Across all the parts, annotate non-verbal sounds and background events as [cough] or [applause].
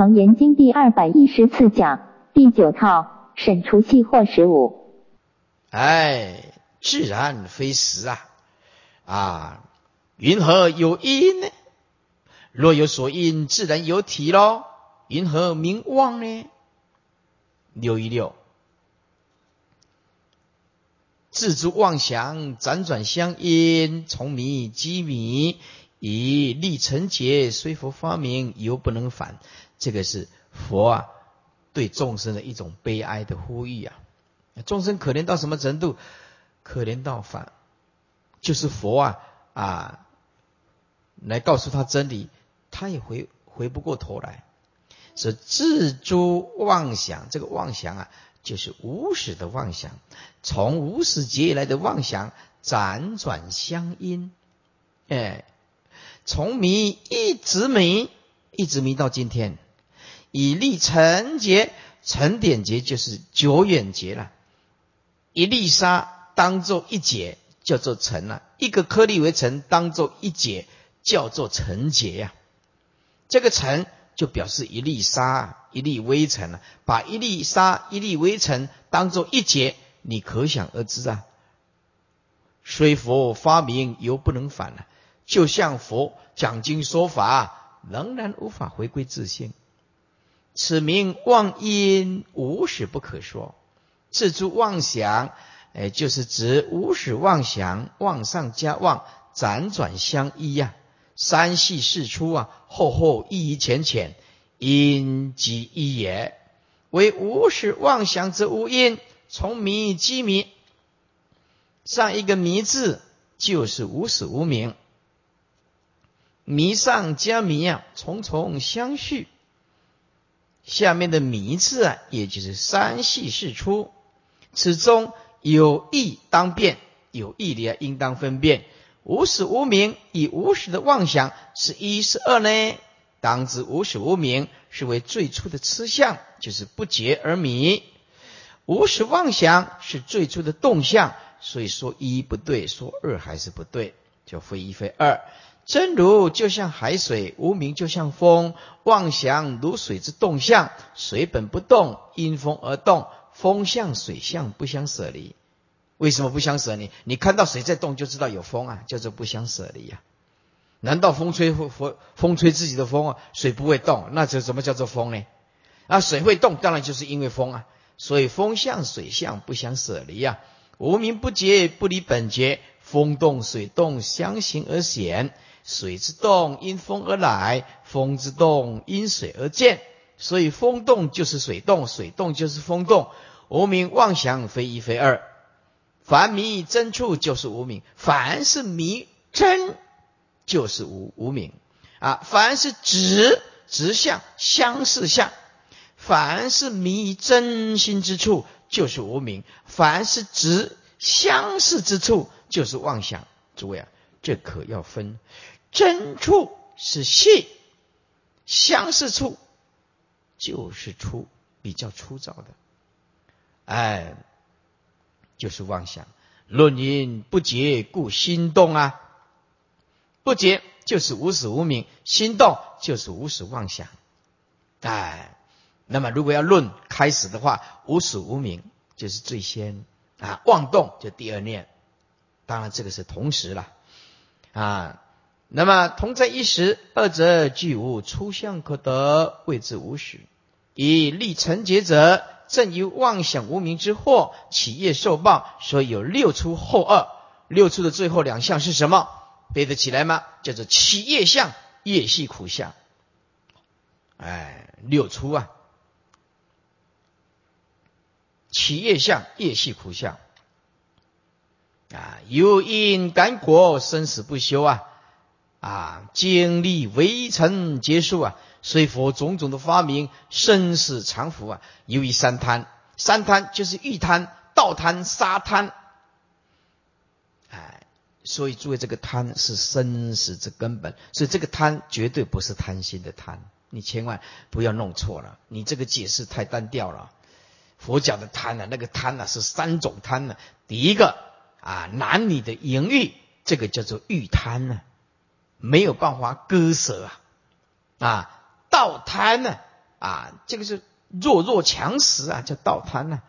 楞严经第二百一十次讲第九套审除系或十五。哎，自然非实啊！啊，云何有因呢？若有所因，自然有体喽。云何名妄呢？六一六，自诸妄想辗转相因，从迷积迷，以立成劫。虽佛发明，犹不能返。这个是佛啊，对众生的一种悲哀的呼吁啊！众生可怜到什么程度？可怜到反，就是佛啊啊，来告诉他真理，他也回回不过头来。是自诸妄想，这个妄想啊，就是无始的妄想，从无始劫以来的妄想，辗转相因，哎，从迷一直迷，一直迷到今天。以立成劫，成点劫就是久远劫了。一粒沙当做一劫，叫做成了；一个颗粒为成，当做一劫，叫做成劫呀。这个成就表示一粒沙、一粒微尘了。把一粒沙、一粒微尘当做一劫，你可想而知啊。虽佛发明，犹不能返了。就像佛讲经说法，仍然无法回归自性。此名妄因，无始不可说。自诸妄想，哎，就是指无始妄想，妄上加妄，辗转相依呀。三系四出啊，厚厚一一浅浅，因即一也。为无始妄想之无因，从迷积迷。上一个迷字，就是无始无明。迷上加迷啊，重重相续。下面的“迷”字啊，也就是三系四出，此中有义当辨，有义的应当分辨。无始无明以无始的妄想是一是二呢？当知无始无明是为最初的痴相，就是不觉而迷；无始妄想是最初的动向，所以说一不对，说二还是不对，就非一非二。真如就像海水，无名就像风，妄想如水之动向，水本不动，因风而动，风向水向不相舍离。为什么不相舍离？你看到水在动，就知道有风啊，叫做不相舍离呀。难道风吹风风吹自己的风啊，水不会动？那这什么叫做风呢？啊，水会动，当然就是因为风啊。所以风向水向不相舍离呀。无名不觉，不离本觉，风动水动相形而显。水之动因风而来，风之动因水而见，所以风动就是水动，水动就是风动。无名妄想非一非二，凡迷真处就是无名，凡是迷真就是无无名啊。凡是直直相相似相，凡是迷真心之处就是无名，凡是直相似之处就是妄想。诸位啊，这可要分。真处是性，相似处就是粗，比较粗糙的，哎，就是妄想。论因不结，故心动啊，不结就是无始无明，心动就是无始妄想，哎，那么如果要论开始的话，无始无明就是最先。啊，妄动就第二念，当然这个是同时了，啊。那么同在一时，二者俱无初相可得，谓之无始。以立成劫者，正由妄想无明之祸，起业受报，所以有六出后二。六出的最后两项是什么？背得起来吗？叫做起业相、业系苦相。哎，六出啊，起业相、业系苦相啊，有因感果，生死不休啊。啊，经历围城结束啊，虽佛种种的发明，生死常福啊，由于三贪，三贪就是欲贪、盗贪、杀贪，哎，所以诸位，这个贪是生死之根本，所以这个贪绝对不是贪心的贪，你千万不要弄错了，你这个解释太单调了。佛讲的贪呢，那个贪呢是三种贪呢，第一个啊，男女的淫欲，这个叫做欲贪呢。没有办法割舍啊！啊，道贪呢，啊，这个是弱肉强食啊，叫盗贪呢，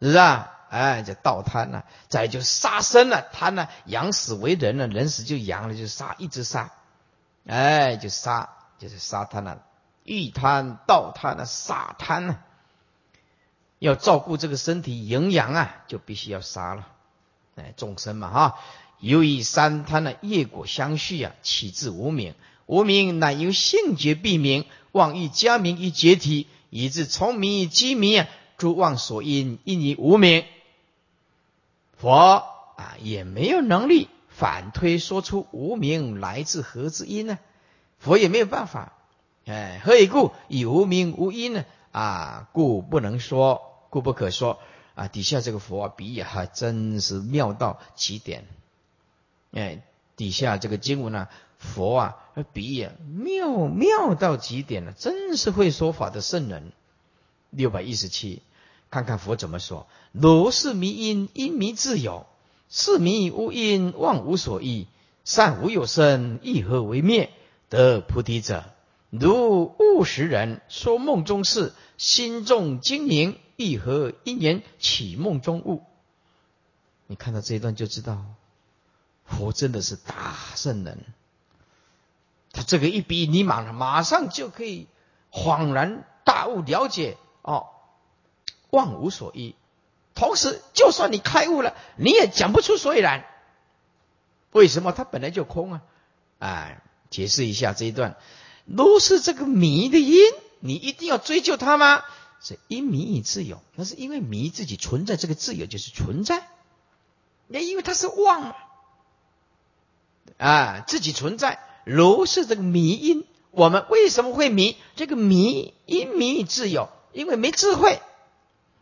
是吧？哎，叫盗贪呐。再就杀生了，贪呢，养死为人了，人死就养了，就杀，一直杀，哎，就杀，就是杀贪了，欲贪、盗贪啊，杀贪啊。要照顾这个身体营养啊，就必须要杀了。哎，众生嘛哈，由于三贪的业果相续啊，起自无名。无名乃由性觉蔽名，妄欲加名以解体，以致从名以积名啊，诸妄所因，因以无名。佛啊，也没有能力反推说出无名来自何之因呢？佛也没有办法。哎，何以故？以无名无因呢？啊，故不能说。故不可说啊！底下这个佛啊，比喻还真是妙到极点。哎，底下这个经文呢，佛啊，比喻妙妙到极点了，真是会说法的圣人。六百一十七，看看佛怎么说：如是迷因，因迷自有；是迷无因，妄无所依。善无有生，亦何为灭？得菩提者，如悟识人说梦中事，心中精明。一合因缘起梦中悟，你看到这一段就知道，佛真的是大圣人。他这个一比，你马上马上就可以恍然大悟，了解哦，望无所依。同时，就算你开悟了，你也讲不出所以然。为什么？他本来就空啊！哎，解释一下这一段，都是这个迷的因，你一定要追究它吗？是因迷以自有，那是因为迷自己存在，这个自由就是存在。那因为他是妄嘛，啊，自己存在，如是这个迷因。我们为什么会迷？这个迷因迷以自有，因为没智慧。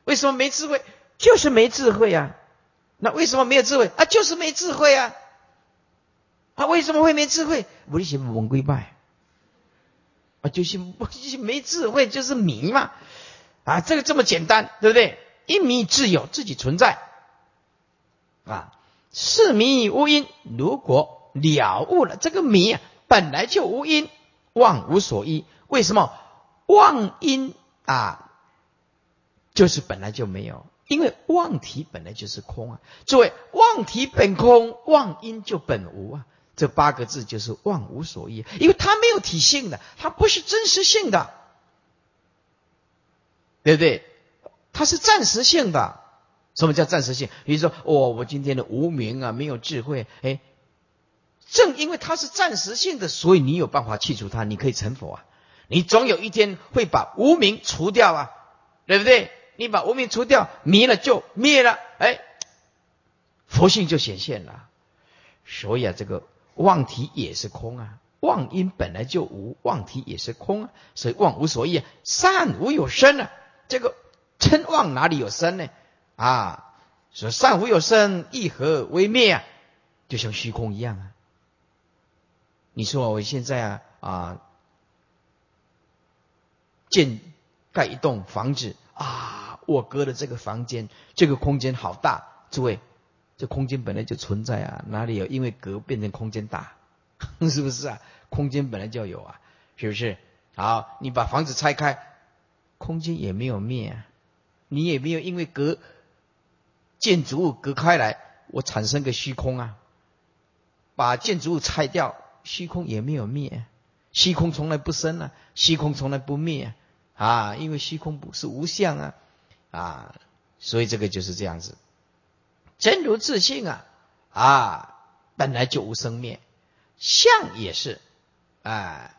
为什么没智慧？就是没智慧啊。那为什么没有智慧？啊，就是没智慧啊。他为什么会没智慧？不是文归拜啊，就是 [laughs] 就是没智慧，就是迷嘛。啊，这个这么简单，对不对？因迷自有，自己存在。啊，是迷无因。如果了悟了这个迷啊，本来就无因，妄无所依。为什么？妄因啊，就是本来就没有，因为妄体本来就是空啊。诸位，妄体本空，妄因就本无啊。这八个字就是妄无所依，因为它没有体性的，它不是真实性的。对不对？它是暂时性的。什么叫暂时性？比如说，哦，我今天的无名啊，没有智慧。哎，正因为它是暂时性的，所以你有办法去除它，你可以成佛啊。你总有一天会把无名除掉啊，对不对？你把无名除掉，迷了就灭了，哎，佛性就显现了。所以啊，这个妄体也是空啊，妄因本来就无，妄体也是空啊，所以妄无所依，善无有生啊。这个称妄哪里有生呢？啊，说善无有生，一合为灭啊，就像虚空一样啊。你说我现在啊啊建盖一栋房子啊，我隔的这个房间，这个空间好大，诸位，这空间本来就存在啊，哪里有因为隔变成空间大？[laughs] 是不是啊？空间本来就有啊，是不是？好，你把房子拆开。空间也没有灭啊，你也没有因为隔建筑物隔开来，我产生个虚空啊。把建筑物拆掉，虚空也没有灭，虚空从来不生啊，虚空从来不灭啊，因为虚空不是无相啊。啊，所以这个就是这样子。真如自性啊。啊，本来就无生灭，相也是。啊，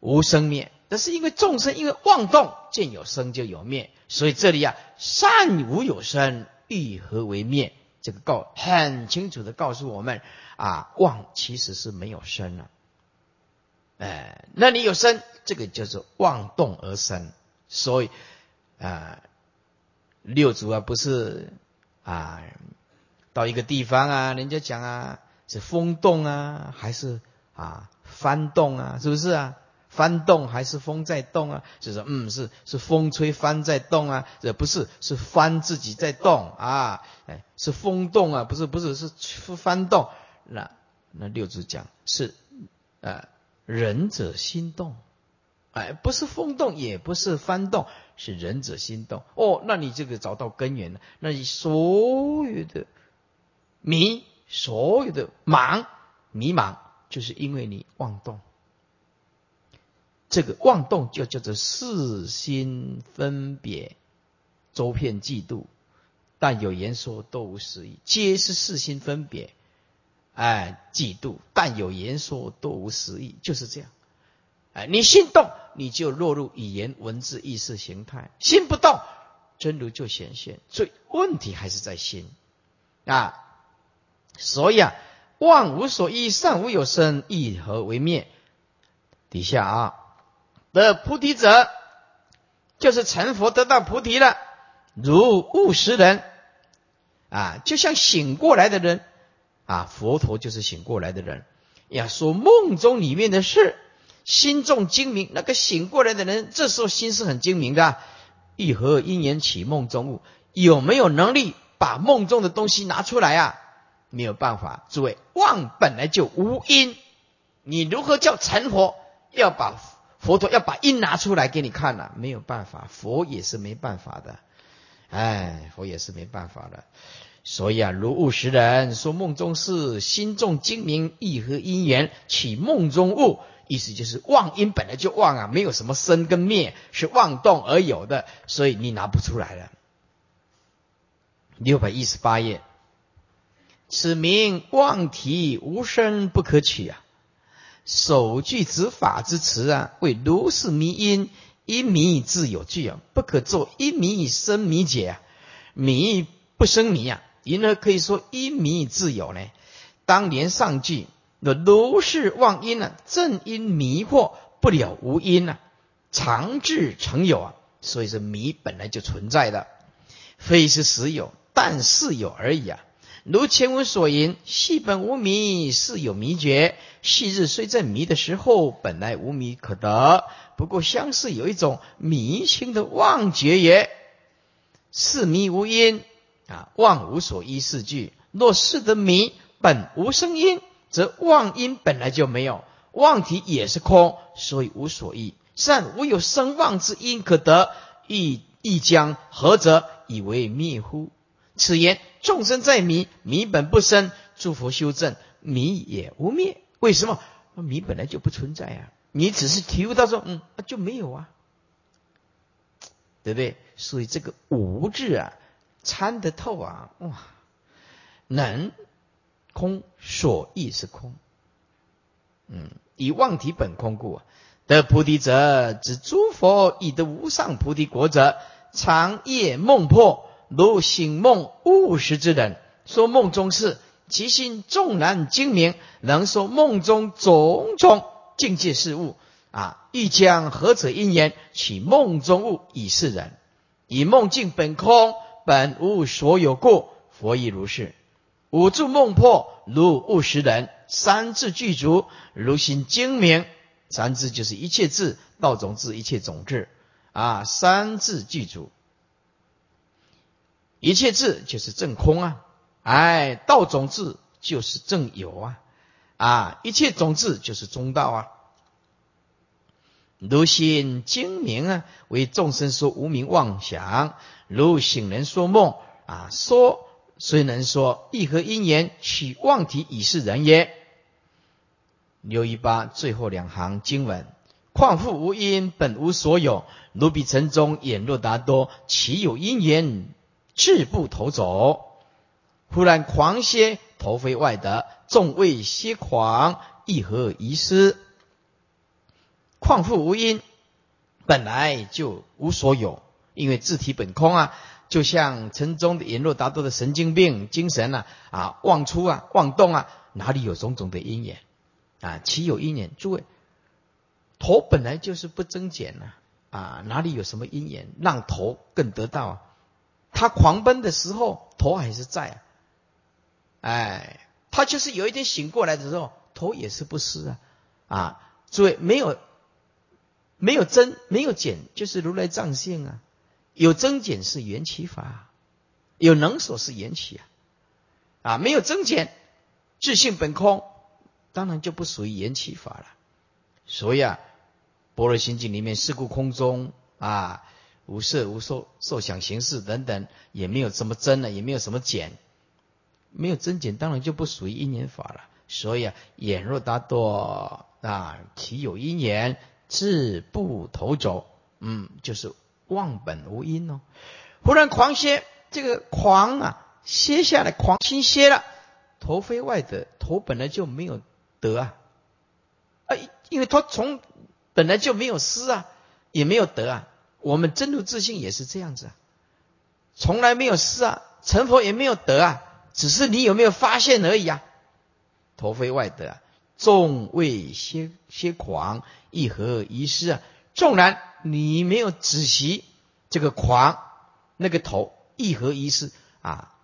无生灭。这是因为众生因为妄动，见有生就有灭，所以这里啊，善无有生，欲何为灭？这个告很清楚的告诉我们啊，妄其实是没有生了，哎，那你有生，这个叫做妄动而生，所以啊，六祖啊不是啊，到一个地方啊，人家讲啊是风动啊，还是啊翻动啊，是不是啊？翻动还是风在动啊？就是嗯，是是风吹帆在动啊？这不是是帆自己在动啊？哎，是风动啊？不是不是是翻动。那那六祖讲是呃仁者心动哎，不是风动，也不是幡动，是仁者心动。哦，那你这个找到根源了，那你所有的迷，所有的茫，迷茫，就是因为你妄动。这个妄动就叫做四心分别，周遍嫉妒，但有言说都无实意，皆是四心分别。哎，嫉妒，但有言说多无实意，就是这样。哎，你心动，你就落入语言、文字、意识形态；心不动，真如就显现。所以问题还是在心啊。所以啊，妄无所依，善无有生，一何为灭？底下啊。的菩提者，就是成佛得到菩提了，如悟识人啊，就像醒过来的人啊，佛陀就是醒过来的人，呀，说梦中里面的事，心中精明，那个醒过来的人，这时候心是很精明的，一何因缘起梦中物？有没有能力把梦中的东西拿出来啊？没有办法，诸位，妄本来就无因，你如何叫成佛？要把。佛陀要把因拿出来给你看了，没有办法，佛也是没办法的，哎，佛也是没办法的。所以啊，如悟识人说梦中事，心中精明，意合因缘起梦中物，意思就是妄因本来就妄啊，没有什么生跟灭，是妄动而有的，所以你拿不出来了。六百一十八页，此名妄体无生不可取啊。首句指法之词啊，为如是迷因，因迷自有句啊，不可作因迷以生迷解啊，迷不生迷啊，因而可以说因迷自有呢。当年上句那如是妄因呢，正因迷惑不了无因呢，常至成有啊，所以说迷本来就存在的，非是实有，但是有而已啊。如前文所言，系本无迷，是有迷觉。昔日虽在迷的时候，本来无迷可得，不过相似有一种迷心的妄觉也。是迷无因啊，妄无所依是句。若是得迷，本无生因，则妄因本来就没有，妄体也是空，所以无所依。善无有生妄之因可得，亦亦将何则以为灭乎？此言众生在迷，迷本不生；诸佛修正，迷也无灭。为什么？迷本来就不存在啊！你只是体悟到说，嗯，就没有啊，对不对？所以这个无字啊，参得透啊，哇！能空所亦是空，嗯，以妄体本空故，得菩提者，指诸佛以得无上菩提国者，长夜梦破。如醒梦悟时之人，说梦中事，其心纵然精明，能说梦中种种境界事物啊！欲将何者因缘起梦中物以示人？以梦境本空，本无所有故，佛亦如是。五住梦破，如悟识人；三智具足，如心精明。三智就是一切智，道种智，一切种智啊！三智具足。一切智就是正空啊，哎，道种智就是正有啊，啊，一切种智就是中道啊。如心精明啊，为众生说无名妄想；如醒人说梦啊，说虽能说，亦何因缘取妄体以示人耶？六一八最后两行经文：况复无因，本无所有。如彼城中眼若达多，岂有因缘？志不投走，忽然狂歇，头飞外得，众谓歇狂，亦何遗失？况复无因，本来就无所有，因为自体本空啊，就像城中的言若达多的神经病精神啊，啊，妄出啊，妄动啊，哪里有种种的因缘啊？岂有因缘？诸位，头本来就是不增减呢，啊，哪里有什么因缘让头更得到啊？他狂奔的时候，头还是在啊，哎，他就是有一天醒过来的时候，头也是不湿啊，啊，所以没有没有增没有减，就是如来藏性啊，有增减是缘起法，有能所是缘起啊，啊，没有增减，自性本空，当然就不属于缘起法了，所以啊，般若心经里面四故空中啊，无色无受受想行识等等，也没有什么增呢，也没有什么减，没有增减，当然就不属于因缘法了。所以啊，眼若达多啊，其有因缘，自不投走。嗯，就是忘本无因哦。忽然狂歇，这个狂啊，歇下来，狂心歇了，头非外得，头本来就没有得啊，啊，因为他从本来就没有失啊，也没有得啊。我们真如自信也是这样子啊，从来没有失啊，成佛也没有得啊，只是你有没有发现而已啊。头非外得啊，众未歇歇狂，一何一失啊？纵然你没有仔细这个狂，那个头一合一失啊？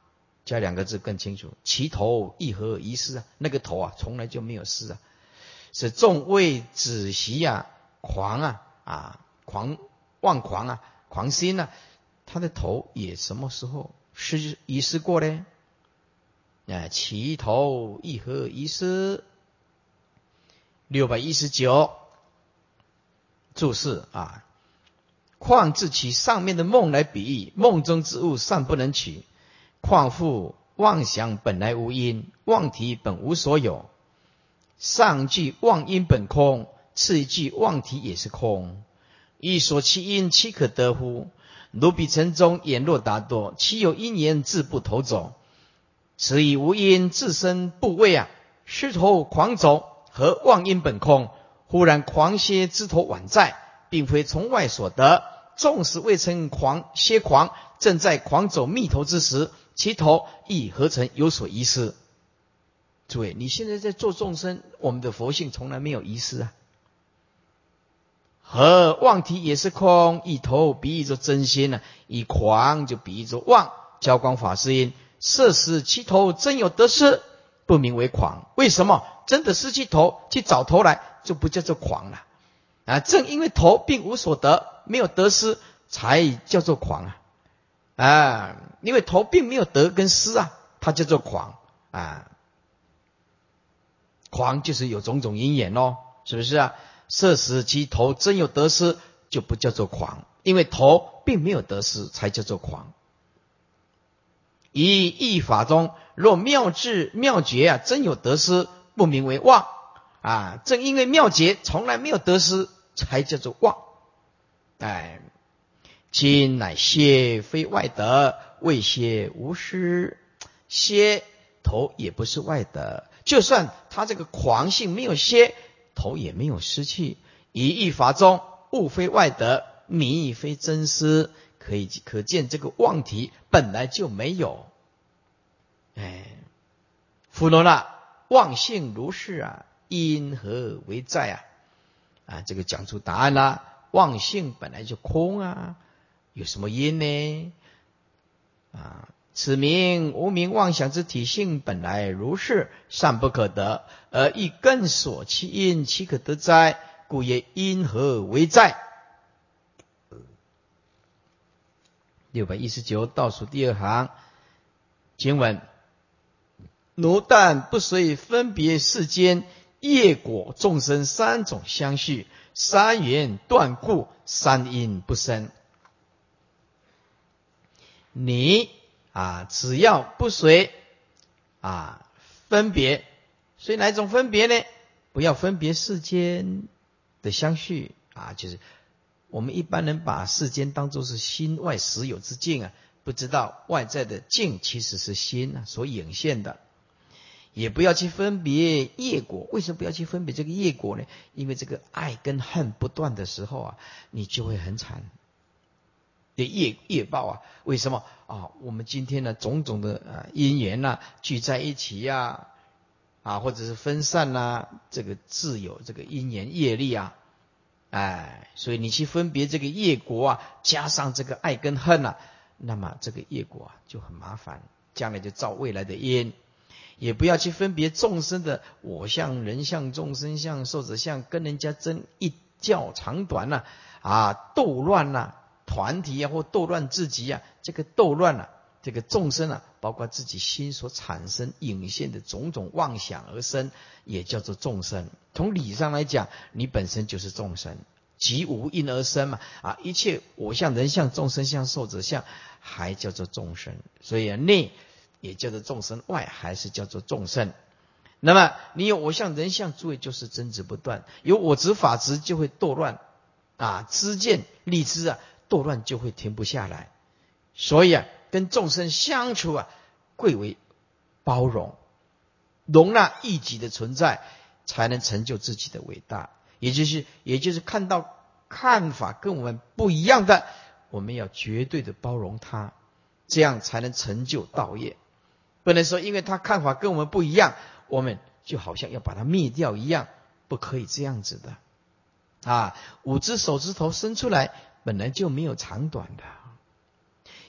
加两个字更清楚，其头一合一失啊？那个头啊，从来就没有失啊，是众未仔细呀，狂啊啊，狂妄狂啊，狂心啊，他的头也什么时候失遗失过呢？啊，其头一合一失？六百一十九。注释啊，况自其上面的梦来比喻，梦中之物尚不能取。况复妄想本来无因，妄体本无所有。上句妄因本空，次一句妄体也是空。欲说其因，岂可得乎？如彼城中言若达多，其有因缘自不投走？此以无因自身不畏啊，失头狂走，何妄因本空？忽然狂歇之头宛在，并非从外所得。纵使未曾狂歇狂，正在狂走密头之时，其头亦何曾有所遗失？诸位，你现在在做众生，我们的佛性从来没有遗失啊。和妄体也是空，以头比喻作真心呢，以狂就比喻作妄。教光法师因色时其头真有得失，不名为狂。为什么？真的失去头去找头来？就不叫做狂了啊！正因为头并无所得，没有得失，才叫做狂啊！啊，因为头并没有得跟失啊，它叫做狂啊！狂就是有种种因缘咯，是不是啊？色时其头真有得失，就不叫做狂，因为头并没有得失，才叫做狂。以义法中，若妙智妙觉啊，真有得失，不名为妄。啊，正因为妙劫从来没有得失，才叫做妄。哎，今乃歇非外得，未歇无失。歇头也不是外得，就算他这个狂性没有歇，头也没有失去。以意法中，物非外得，名亦非真失，可以可见这个妄体本来就没有。哎，弗罗那妄性如是啊。因何为在啊？啊，这个讲出答案啦。妄性本来就空啊，有什么因呢？啊，此名无名妄想之体性本来如是，善不可得，而亦更所其因，岂可得哉？故曰因何为在？六百一十九倒数第二行经文：奴但不随分别世间。业果众生三种相续，三缘断故，三因不生。你啊，只要不随啊分别，随哪一种分别呢？不要分别世间的相续啊，就是我们一般人把世间当作是心外实有之境啊，不知道外在的境其实是心啊所引现的。也不要去分别业果，为什么不要去分别这个业果呢？因为这个爱跟恨不断的时候啊，你就会很惨。的业业报啊，为什么啊？我们今天呢，种种的啊因缘呐，聚在一起呀，啊，或者是分散呐，这个自有这个因缘业力啊，哎，所以你去分别这个业果啊，加上这个爱跟恨啊，那么这个业果啊就很麻烦，将来就造未来的因。也不要去分别众生的我相、人相、众生相、寿者相，跟人家争一较长短呐，啊，斗乱呐，团体啊，或斗乱自己啊，这个斗乱啊，这个众生啊，包括自己心所产生引现的种种妄想而生，也叫做众生。从理上来讲，你本身就是众生，即无因而生嘛，啊，一切我相、人相、众生相、寿者相，还叫做众生。所以啊，内也叫做众生，外还是叫做众生。那么你有我相、人相，诸位就是争执不断；有我执、法执，就会堕乱啊，知见、立知啊，堕乱就会停不下来。所以啊，跟众生相处啊，贵为包容，容纳异己的存在，才能成就自己的伟大。也就是，也就是看到看法跟我们不一样的，我们要绝对的包容他，这样才能成就道业。不能说因为他看法跟我们不一样，我们就好像要把它灭掉一样，不可以这样子的。啊，五只手指头伸出来，本来就没有长短的，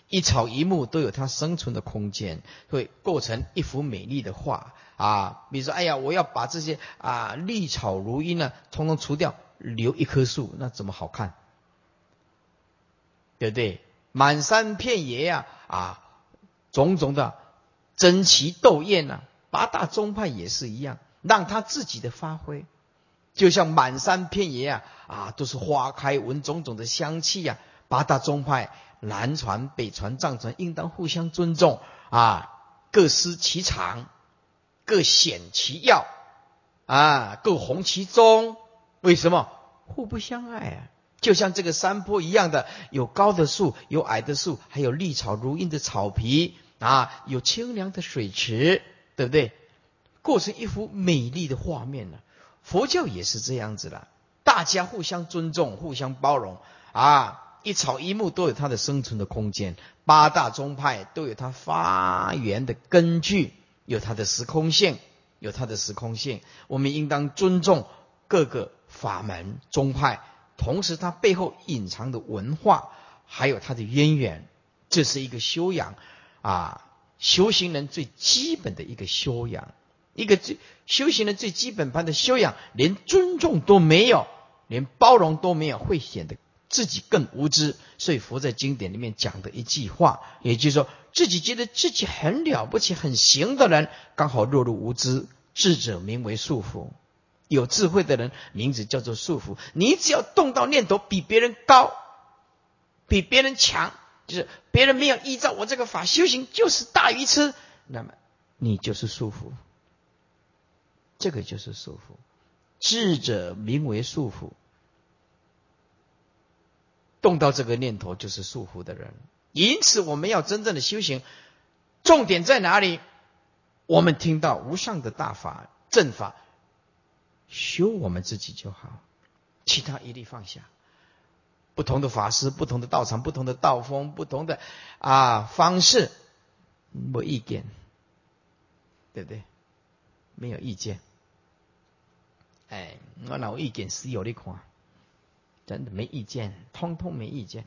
一草一木都有它生存的空间，会构成一幅美丽的画。啊，比如说，哎呀，我要把这些啊绿草如茵呢，通通除掉，留一棵树，那怎么好看？对不对？满山遍野呀，啊，种种的争奇斗艳呐，八大宗派也是一样，让他自己的发挥，就像满山遍野啊，啊，都是花开，闻种种的香气呀。八大宗派，南传、北传、藏传，应当互相尊重啊，各司其长。各显其要啊，各弘其宗。为什么互不相爱啊？就像这个山坡一样的，有高的树，有矮的树，还有绿草如茵的草皮啊，有清凉的水池，对不对？构成一幅美丽的画面呢。佛教也是这样子的，大家互相尊重，互相包容啊，一草一木都有它的生存的空间，八大宗派都有它发源的根据。有它的时空性，有它的时空性，我们应当尊重各个法门宗派，同时它背后隐藏的文化，还有它的渊源，这是一个修养啊，修行人最基本的一个修养，一个最修行人最基本般的修养，连尊重都没有，连包容都没有，会显得。自己更无知，所以佛在经典里面讲的一句话，也就是说，自己觉得自己很了不起、很行的人，刚好落入无知。智者名为束缚，有智慧的人名字叫做束缚。你只要动到念头比别人高、比别人强，就是别人没有依照我这个法修行，就是大愚痴，那么你就是束缚。这个就是束缚。智者名为束缚。动到这个念头就是束缚的人，因此我们要真正的修行，重点在哪里？我们听到无上的大法正法，修我们自己就好，其他一律放下。不同的法师、不同的道场、不同的道风、不同的啊方式，没意见，对不对？没有意见。哎，我哪有意见？是有的看。真的没意见，通通没意见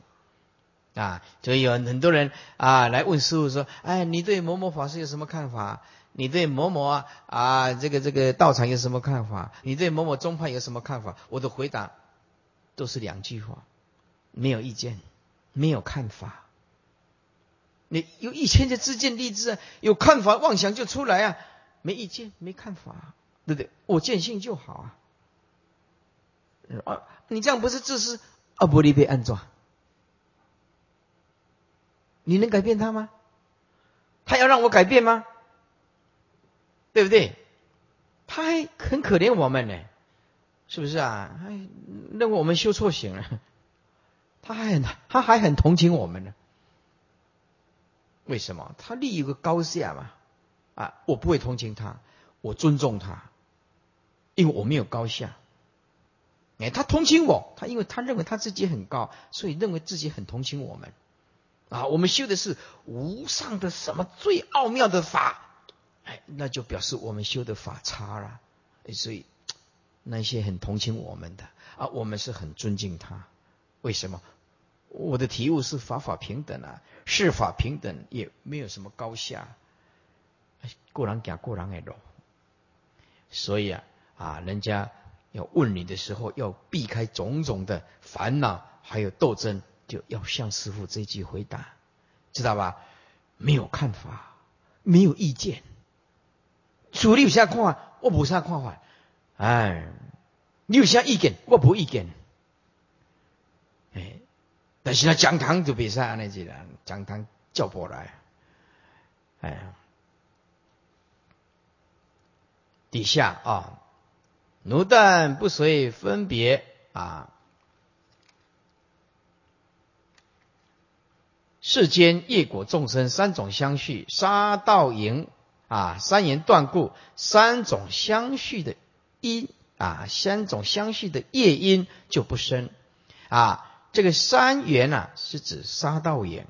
啊！所以有很多人啊来问师傅说：“哎，你对某某法师有什么看法？你对某某啊啊这个这个道场有什么看法？你对某某宗派有什么看法？”我的回答都是两句话：没有意见，没有看法。你有一千的自见立志啊，有看法妄想就出来啊！没意见，没看法，对不对？我见性就好啊。啊，你这样不是自私？阿不利被安装，你能改变他吗？他要让我改变吗？对不对？他还很可怜我们呢，是不是啊？还认为我们修错行了，他还很他还很同情我们呢。为什么？他立一个高下嘛。啊，我不会同情他，我尊重他，因为我没有高下。哎，他同情我，他因为他认为他自己很高，所以认为自己很同情我们。啊，我们修的是无上的什么最奥妙的法，哎，那就表示我们修的法差了。哎所以那些很同情我们的啊，我们是很尊敬他。为什么？我的体悟是法法平等啊，是法平等，也没有什么高下。过人讲过人的路，所以啊啊，人家。要问你的时候，要避开种种的烦恼，还有斗争，就要向师傅这句回答，知道吧？没有看法，没有意见，主力有啥看法，我不啥看法。哎，你有啥意见，我不意见。哎，但是呢，讲堂就比赛那几人，讲堂叫不来，哎，底下啊，奴但不随分别啊。世间业果众生三种相续，杀盗淫啊，三言断故，三种相续的因啊，三种相续的业因就不生啊。这个三缘啊，是指杀盗淫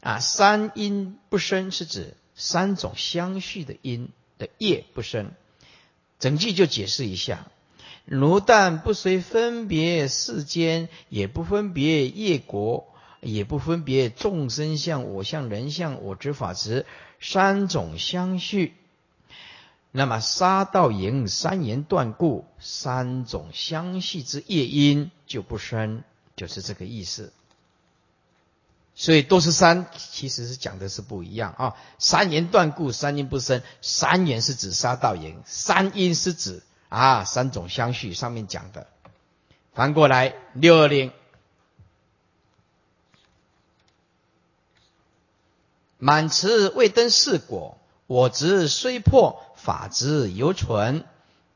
啊，三因不生是指三种相续的因的业不生。整句就解释一下：如但不随分别世间，也不分别业国。也不分别众生相、我相、人相、我执、法执三种相续，那么杀道淫三言断故，三种相续之业因就不生，就是这个意思。所以都是三，其实是讲的是不一样啊。三言断故，三因不生。三言是指杀道淫，三因是指啊三种相续。上面讲的，翻过来六二零。满池未登四果，我执虽破，法执犹存。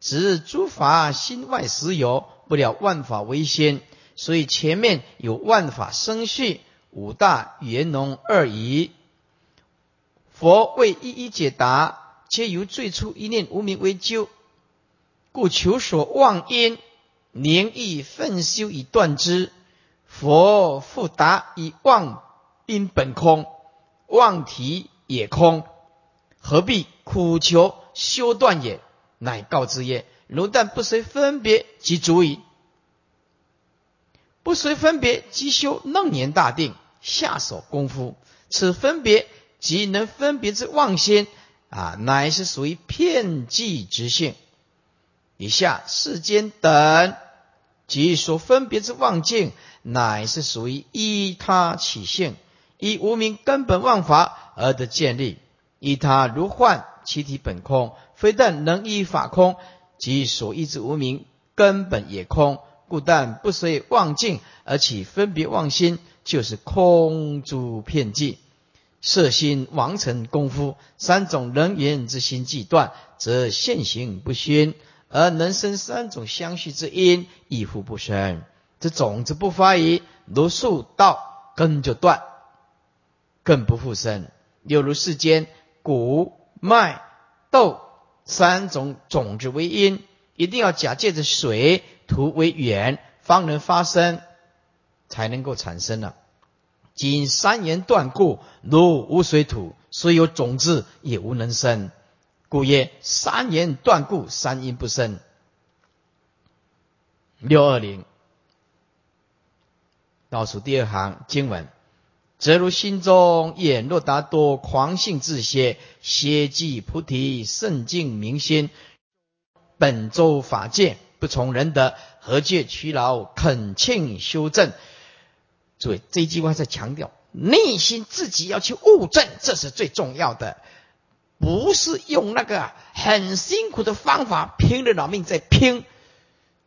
执诸法心外实有，不了万法为先。所以前面有万法生序，五大圆融二仪。佛为一一解答，皆由最初一念无明为究，故求所妄因，宁意奋修以断之。佛复答以妄因本空。妄体也空，何必苦求修断也？乃告之曰：如但不随分别，即足矣。不随分别，即修楞严大定，下手功夫。此分别，即能分别之妄心啊，乃是属于片计之性。以下世间等，即所分别之妄境，乃是属于依他起性。以无名根本妄法而得建立，依他如幻，其体本空，非但能依法空，即所依之无名根本也空，故但不随妄境而起分别妄心，就是空诸片计，色心王成功夫三种人言之心既断，则现行不熏，而能生三种相续之因，亦复不生。这种子不发于如树道根就断。更不复生，又如世间谷、麦、豆三种种子为因，一定要假借着水土为源，方能发生，才能够产生了。今三言断故，如无水土，虽有种子也无能生，故曰三言断故，三因不生。六二零倒数第二行经文。则如心中眼若达多狂性自歇，歇即菩提圣境明心，本周法界不从人德，何借屈劳恳请修正？诸位，这一句话在强调内心自己要去悟正，这是最重要的，不是用那个很辛苦的方法拼了老命在拼，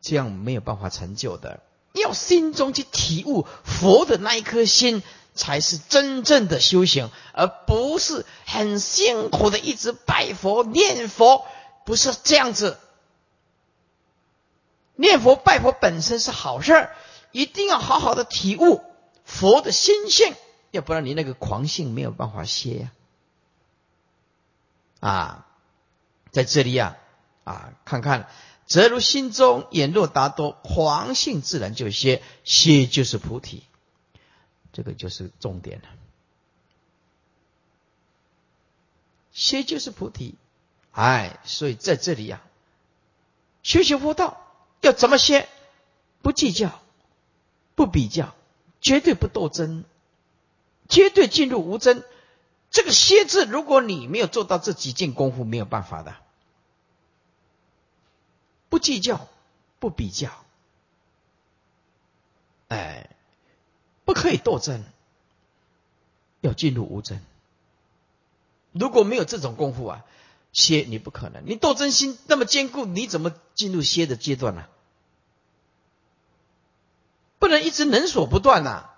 这样没有办法成就的。要心中去体悟佛的那一颗心。才是真正的修行，而不是很辛苦的一直拜佛念佛，不是这样子。念佛拜佛本身是好事儿，一定要好好的体悟佛的心性，要不然你那个狂性没有办法歇呀。啊，在这里呀，啊，看看，则如心中眼若达多，狂性自然就歇，歇就是菩提。这个就是重点了，歇就是菩提，哎，所以在这里呀，修行佛道要怎么歇？不计较，不比较，绝对不斗争，绝对进入无争。这个歇字，如果你没有做到这几件功夫，没有办法的。不计较，不比较，哎。不可以斗争，要进入无争。如果没有这种功夫啊，歇你不可能。你斗争心那么坚固，你怎么进入歇的阶段呢？不能一直能所不断呐。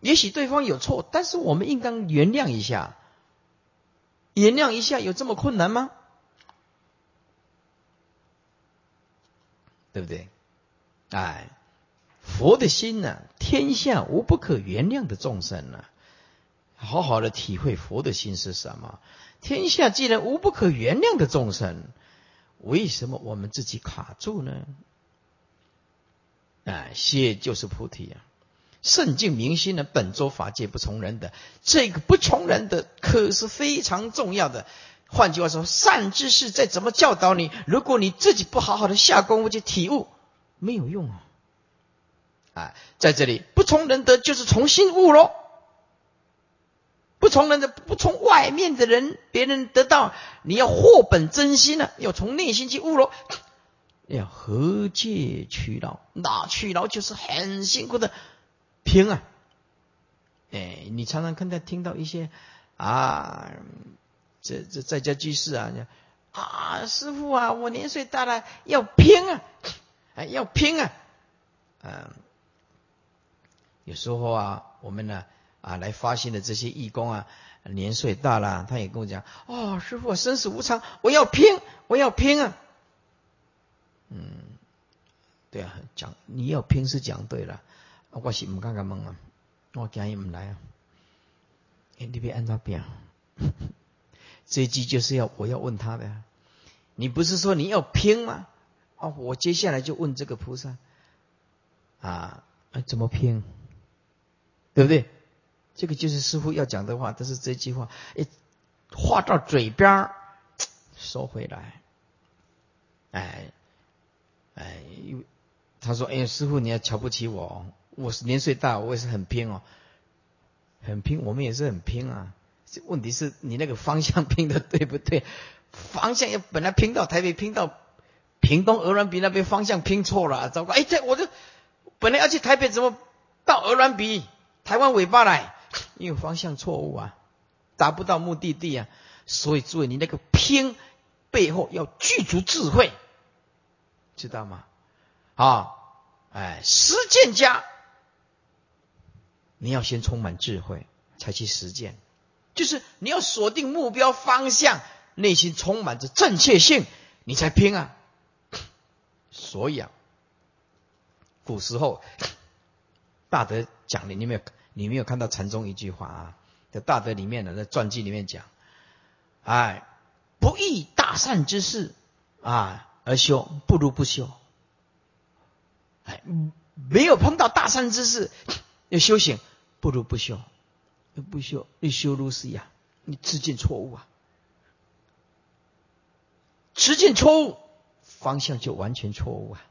也许对方有错，但是我们应当原谅一下。原谅一下有这么困难吗？对不对？哎，佛的心呢？天下无不可原谅的众生呢。好好的体会佛的心是什么？天下既然无不可原谅的众生，为什么我们自己卡住呢？啊，谢就是菩提啊！圣境明心呢，本周法界不从人的，这个不从人的可是非常重要的。换句话说，善知识再怎么教导你，如果你自己不好好的下功夫去体悟，没有用啊！啊，在这里不从人德，就是从心悟喽。不从人的，不从外面的人，别人得到，你要获本真心呢，要从内心去悟喽。要何借取劳？那取劳就是很辛苦的拼啊！哎，你常常看到听到一些啊，这这在家居士啊，啊，师傅啊，我年岁大了，要拼啊，哎，要拼啊，嗯，有时候啊，我们呢。啊来发心的这些义工啊，年岁大了，他也跟我讲：“哦，师傅，生死无常，我要拼，我要拼啊！”嗯，对啊，讲你要拼是讲对了，我是唔敢咁问啊，我今日唔来啊，你别按照表，[laughs] 这句就是要我要问他的，你不是说你要拼吗？哦，我接下来就问这个菩萨啊，怎么拼？对不对？这个就是师傅要讲的话，但是这句话，哎，话到嘴边儿收回来，哎，哎，他说：“哎，师傅，你要瞧不起我，我是年岁大，我也是很拼哦，很拼，我们也是很拼啊。这问题是你那个方向拼的对不对？方向要本来拼到台北，拼到屏东鹅銮鼻那边，方向拼错了，糟糕！哎，这我就本来要去台北，怎么到鹅銮鼻，台湾尾巴来？”因为方向错误啊，达不到目的地啊，所以诸位，你那个拼背后要具足智慧，知道吗？啊，哎，实践家，你要先充满智慧，才去实践，就是你要锁定目标方向，内心充满着正确性，你才拼啊。所以啊，古时候大德讲的，你没有？你没有看到禅宗一句话啊，在大德里面的在传记里面讲，哎，不易大善之事啊而修，不如不修。哎，没有碰到大善之事要修行，不如不修。不修，你修如是呀，你直见错误啊，直见错误，方向就完全错误啊。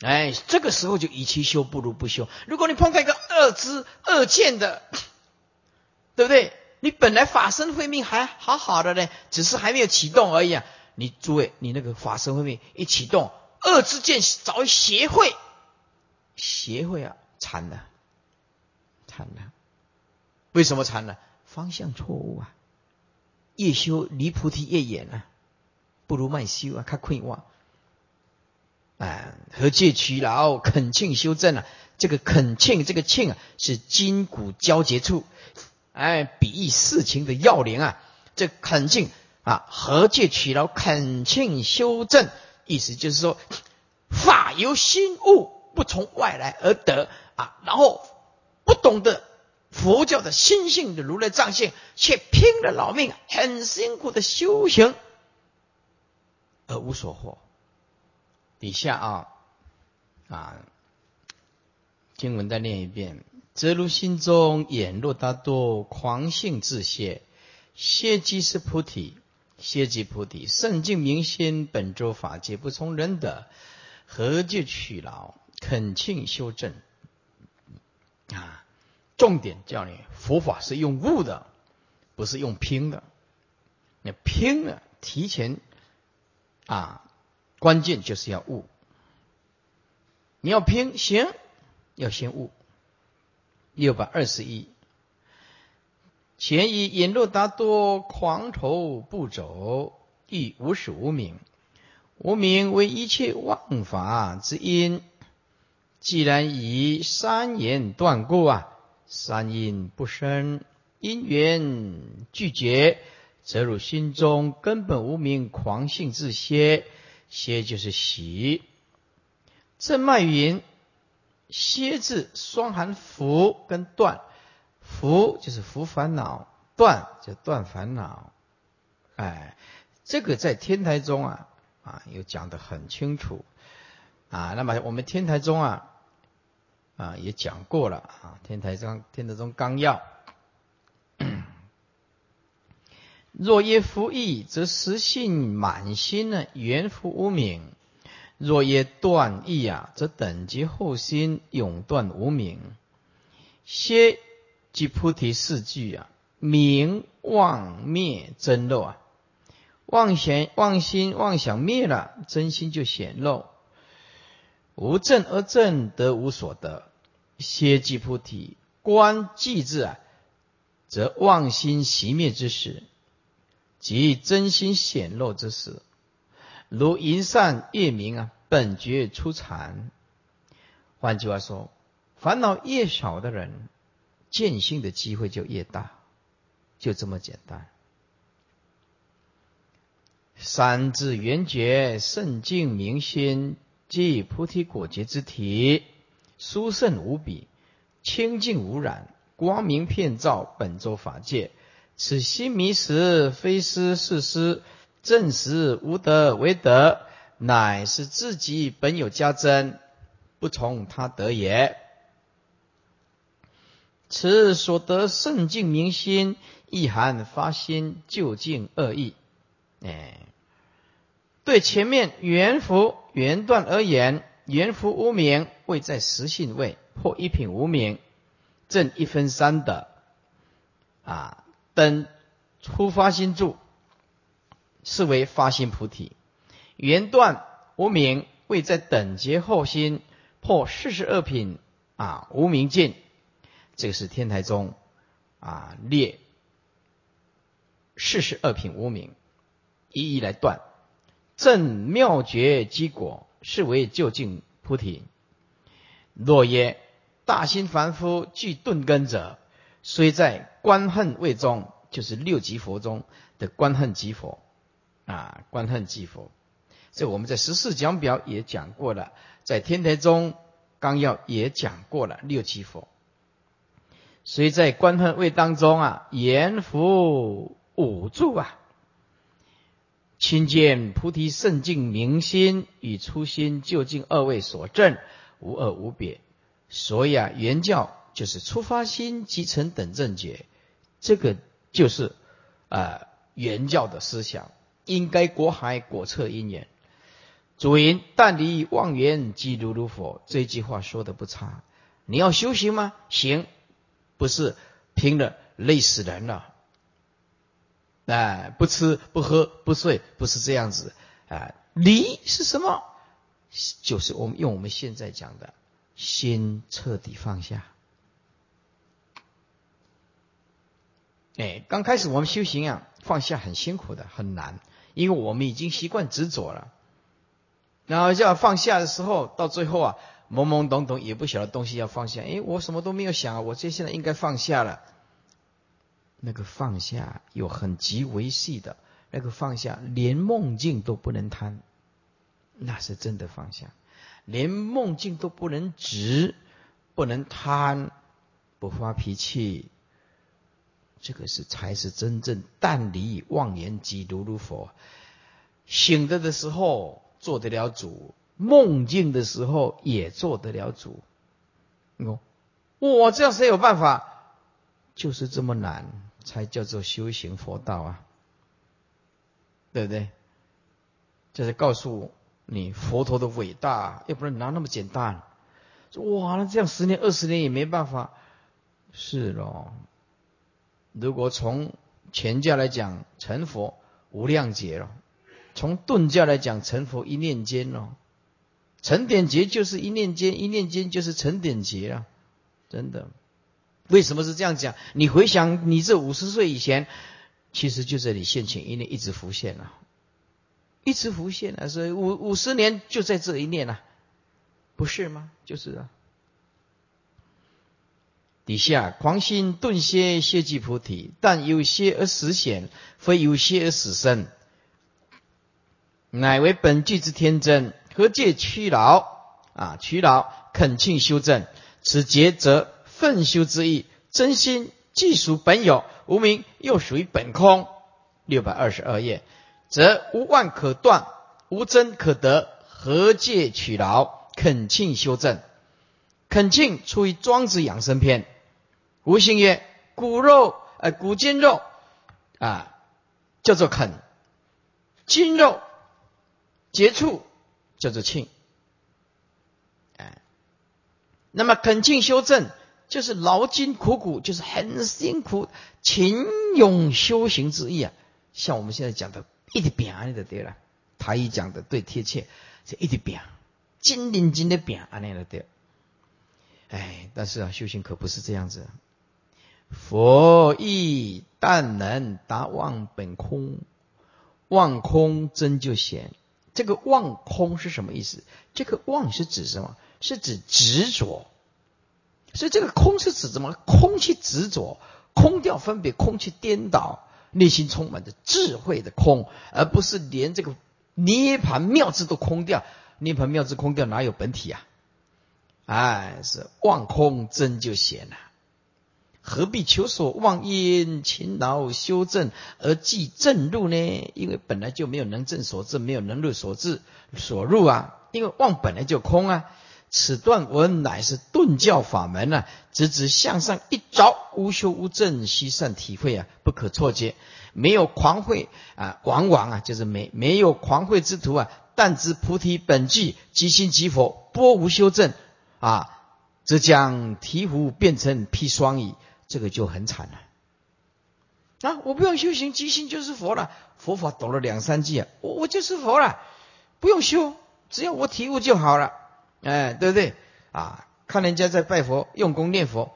哎，这个时候就与其修不如不修。如果你碰到一个恶知恶见的，对不对？你本来法身慧命还好好的呢，只是还没有启动而已啊。你诸位，你那个法身慧命一启动，恶之见找协会，协会啊，惨了，惨了。为什么惨了？方向错误啊！越修离菩提越远啊，不如慢修啊，看困望。啊，何借取劳，恳请修正啊！这个恳请，这个请啊，是筋骨交结处，哎，比喻事情的要领啊。这恳请啊，何借取劳，恳请修正，意思就是说，法由心悟，不从外来而得啊。然后不懂得佛教的心性的如来藏性，却拼了老命，很辛苦的修行，而无所获。底下啊啊，经文再念一遍：则如心中眼若大多狂性自歇，歇即是菩提，歇即菩提，圣境明心，本周法界不从人的，何就取劳？恳请修正啊！重点叫你佛法是用悟的，不是用拼的。你拼了，提前啊。关键就是要悟，你要拼行，要先悟。六百二十一，前以引路达多狂头不走，亦无始无明，无明为一切妄法之因，既然以三言断故啊，三因不生，因缘拒绝，则入心中根本无名狂性自歇，歇就是喜。正脉云：歇字双含伏跟断，伏就是伏烦恼，断就断烦恼。哎，这个在天台中啊啊，有讲得很清楚啊。那么我们天台中啊啊也讲过了啊，天台中天台中纲要。若曰复意，则实性满心呢，缘复无名；若曰断意啊，则等觉后心永断无名。歇即菩提四句啊，明妄灭真漏啊，妄想妄心妄想灭了，真心就显露。无正而正得无所得，歇即菩提，观寂字啊，则妄心熄灭之时。即真心显露之时，如云散月明啊，本觉出禅。换句话说，烦恼越少的人，见性的机会就越大，就这么简单。三字圆觉圣境明心，即菩提果觉之体，殊胜无比，清净无染，光明遍照本州法界。此心迷时，非思是思；正时无德为德，乃是自己本有加珍，不从他得也。此所得圣境明心，意含发心究竟恶意。哎，对前面缘福缘断而言，缘福无名，位在实性位，或一品无名，正一分三的啊。等初发心住，是为发心菩提；缘断无明，未在等觉后心破四十二品啊无明尽。这个是天台宗啊列四十二品无明，一一来断。正妙觉机果，是为究竟菩提。若曰大心凡夫具顿根者。虽在观恨位中，就是六级佛中的观恨即佛啊，观恨即佛。这我们在十四讲表也讲过了，在天台宗纲要也讲过了六级佛。所以在观恨位当中啊，严福五住啊，亲见菩提圣境明心与初心究竟二位所证，无二无别。所以啊，原教。就是出发心即成等正觉，这个就是啊原教的思想，应该果海果测因缘。主因但离妄缘即如如佛，这句话说的不差。你要修行吗？行，不是拼了累死人了。哎，不吃不喝不睡，不是这样子。啊，离是什么？就是我们用我们现在讲的，心彻底放下。哎，刚开始我们修行啊，放下很辛苦的，很难，因为我们已经习惯执着了。然后要放下的时候，到最后啊，懵懵懂懂，也不晓得东西要放下。哎，我什么都没有想，我这现在应该放下了。那个放下有很极为细的，那个放下连梦境都不能贪，那是真的放下，连梦境都不能执，不能贪，不发脾气。这个是才是真正淡离妄言即如如佛，醒着的时候做得了主，梦境的时候也做得了主。哦，我这样谁有办法？就是这么难，才叫做修行佛道啊，对不对？这是告诉你佛陀的伟大，要不然哪那么简单？哇，那这样十年二十年也没办法，是咯。如果从前教来讲，成佛无量劫了；从顿教来讲，成佛一念间哦。成点劫就是一念间，一念间就是成点劫啊！真的，为什么是这样讲？你回想你这五十岁以前，其实就在你现前一念一直浮现了，一直浮现了，所以五五十年就在这一念了。不是吗？就是啊。底下狂心顿歇，歇即菩提。但有歇而死显，非有歇而死生，乃为本具之天真。何借屈劳啊？屈劳恳请修正，此节则奋修之意。真心既属本有，无名又属于本空。六百二十二页，则无妄可断，无真可得。何借取劳？恳请修正。恳请出于《庄子养生篇》。无形曰：骨肉，呃，骨筋肉，啊，叫做肯；筋肉接触叫做庆。哎，那么恳庆修正，就是劳筋苦骨，就是很辛苦、勤勇修行之意啊。像我们现在讲的“一滴饼”安尼就对了，台语讲的最贴切，就一滴饼，金灵金的饼安尼就对。哎，但是啊，修行可不是这样子。佛意但能达望本空，望空真就显。这个望空是什么意思？这个望是指什么？是指执着。所以这个空是指什么？空去执着，空掉分别，空去颠倒，内心充满着智慧的空，而不是连这个涅盘妙智都空掉。涅盘妙智空掉，哪有本体啊？哎，是望空真就显了。何必求所妄因，勤劳修正而即正入呢？因为本来就没有能正所致，没有能入所至所入啊。因为妄本来就空啊。此段文乃是顿教法门啊，直指向上一着，无修无证，悉善体会啊，不可错觉。没有狂慧啊，往往啊就是没没有狂慧之徒啊，但知菩提本具，即心即佛，波无修正啊，则将醍醐变成砒霜矣。这个就很惨了啊！我不用修行，即心就是佛了。佛法懂了两三句啊，我我就是佛了，不用修，只要我体悟就好了。哎，对不对啊？看人家在拜佛、用功念佛，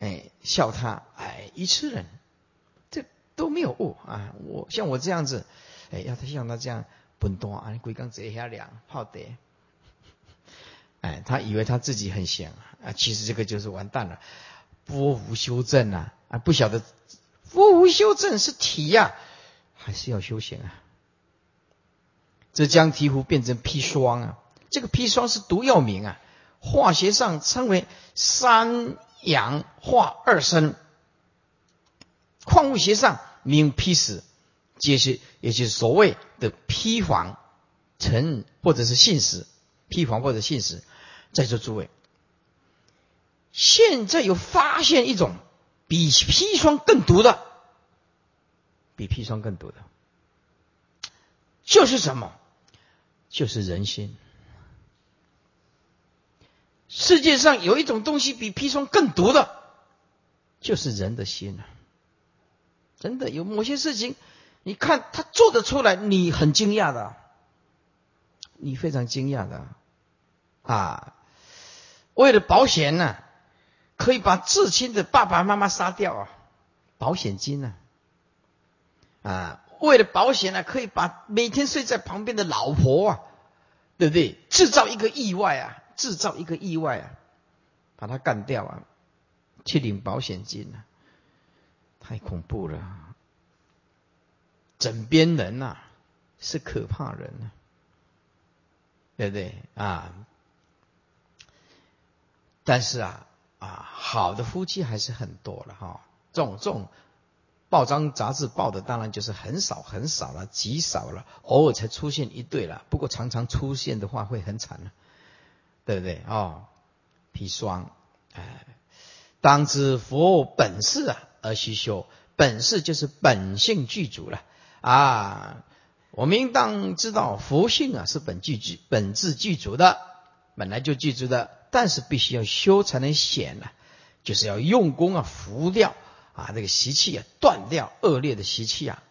哎，笑他，哎，愚痴人，这都没有悟啊！我像我这样子，哎，要他像他这样笨蛋啊，龟缸折下凉泡得，哎，他以为他自己很闲啊，其实这个就是完蛋了。波无修正啊啊，不晓得波无修正是体呀，还是要修行啊？这将醍醐变成砒霜啊！这个砒霜是毒药名啊，化学上称为三氧化二砷，矿物学上名砒石，皆是也就是所谓的砒黄、成或者是信石，砒黄或者信石。在座诸位。现在有发现一种比砒霜更毒的，比砒霜更毒的，就是什么？就是人心。世界上有一种东西比砒霜更毒的，就是人的心啊！真的有某些事情，你看他做得出来，你很惊讶的，你非常惊讶的啊！为了保险呢。可以把至亲的爸爸妈妈杀掉啊，保险金呢？啊，为了保险呢，可以把每天睡在旁边的老婆啊，对不对？制造一个意外啊，制造一个意外啊，把他干掉啊，去领保险金啊，太恐怖了！枕边人呐，是可怕人啊，对不对啊？但是啊。啊，好的夫妻还是很多了哈。这种这种报章杂志报的，当然就是很少很少了，极少了，偶尔才出现一对了。不过常常出现的话，会很惨了，对不对哦，砒霜，哎，当知佛本事啊，而须修本事就是本性具足了啊。我们应当知道，佛性啊是本具具本质具足的，本来就具足的。但是必须要修才能显呢，就是要用功啊，拂掉啊这个习气啊，断掉恶劣的习气啊。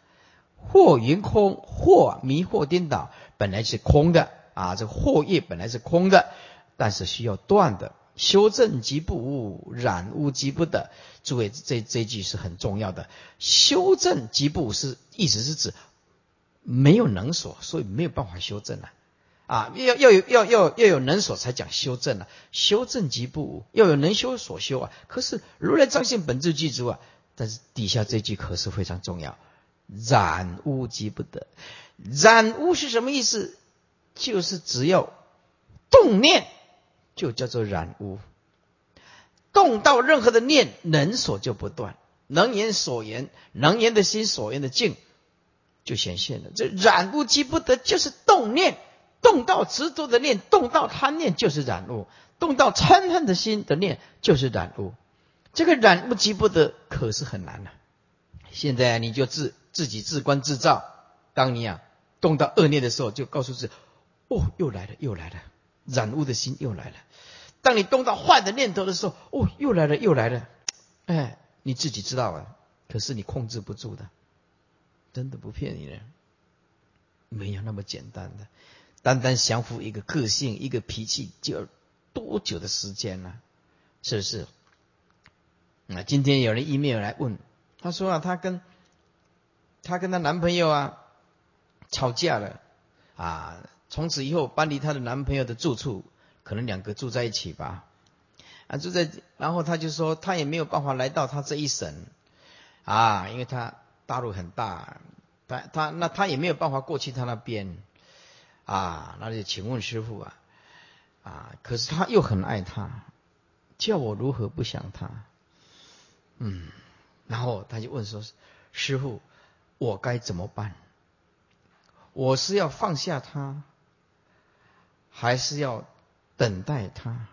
或云空，或迷惑颠倒，本来是空的啊，这个惑业本来是空的，但是需要断的。修正即不污，染污即不得。诸位，这这句是很重要的。修正即不是意思是指没有能所，所以没有办法修正啊。啊，要要有要要要有能所才讲修正啊，修正即不无，要有能修所修啊。可是如来彰现本质具足啊，但是底下这句可是非常重要，染污即不得。染污是什么意思？就是只要动念，就叫做染污。动到任何的念，能所就不断，能言所言，能言的心，所言的境，就显现了。这染污即不得，就是动念。动到执着的念，动到贪念就是染物；动到嗔恨的心的念就是染物。这个染物急不得，可是很难呐。现在你就自自己自观自照。当你啊动到恶念的时候，就告诉自己：哦，又来了，又来了，染物的心又来了。当你动到坏的念头的时候，哦，又来了，又来了。哎，你自己知道啊，可是你控制不住的，真的不骗你的，没有那么简单的。单单降服一个个性、一个脾气，就要多久的时间呢？是不是？那今天有人 email 来问，他说啊，他跟他跟他男朋友啊吵架了啊，从此以后搬离他的男朋友的住处，可能两个住在一起吧。啊，住在，然后他就说他也没有办法来到他这一省啊，因为他大陆很大，他他那他也没有办法过去他那边。啊，那就请问师傅啊，啊，可是他又很爱他，叫我如何不想他？嗯，然后他就问说：“师傅，我该怎么办？我是要放下他，还是要等待他？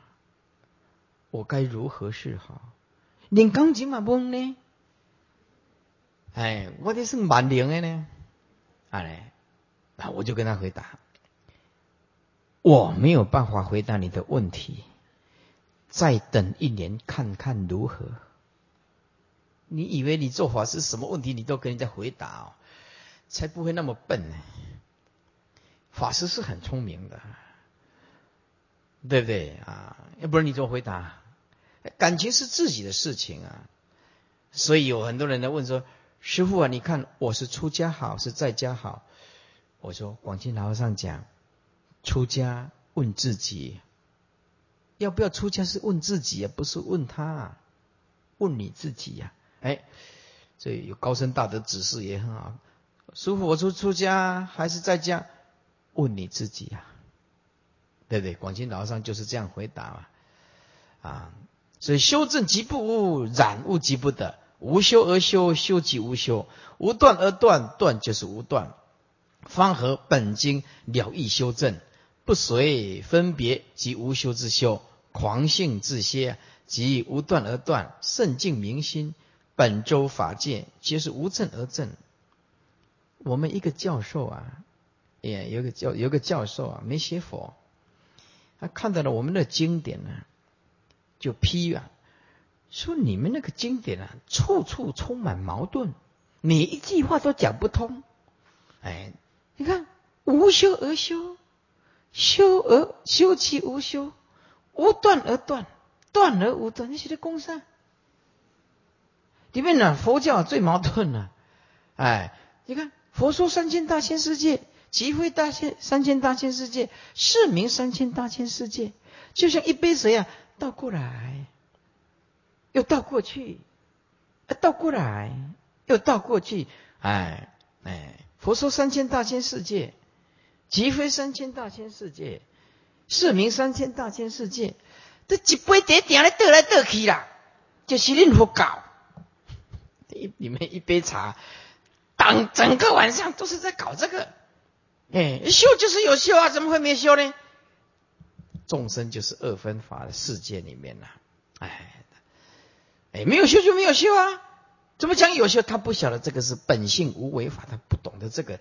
我该如何是好？连钢琴嘛懵呢？哎，我这是蛮灵的呢，啊嘞，那我就跟他回答。”我没有办法回答你的问题，再等一年看看如何？你以为你做法师什么问题你都跟人家回答哦？才不会那么笨呢！法师是很聪明的，对不对啊？要不然你怎么回答？感情是自己的事情啊，所以有很多人在问说：“师傅啊，你看我是出家好是在家好？”我说：“广清老和尚讲。”出家问自己，要不要出家是问自己啊，不是问他，啊问你自己呀。哎，这有高深大德指示也很好。师傅，我出出家还是在家？问你自己呀，对不对？广清老和尚就是这样回答嘛。啊，所以修正即不污，染物即不得。无修而修，修即无修；无断而断，断就是无断。方合本经了义修正。不随分别即无修之修，狂性自歇即无断而断，圣境明心，本周法界皆是无证而证。我们一个教授啊，也有个教有个教授啊，没学佛，他看到了我们的经典呢，就批啊，说你们那个经典啊，处处充满矛盾，每一句话都讲不通。哎，你看无修而修。修而修其无修，无断而断，断而无断。你写的公善里面呢？佛教最矛盾了。哎，你看，佛说三千大千世界，即非大千三千大千世界，是名三千大千世界。就像一杯水啊，倒过来，又倒过去，倒过来，又倒过去。哎哎，佛说三千大千世界。即非三千大千世界，是名三千大千世界。这一杯茶点来倒来倒去啦，就是恁佛搞。一你们一杯茶，当整个晚上都是在搞这个。哎，修就是有修啊，怎么会没修呢？众生就是二分法的世界里面呐。哎，哎，没有修就没有修啊。怎么讲有修？他不晓得这个是本性无为法，他不懂得这个。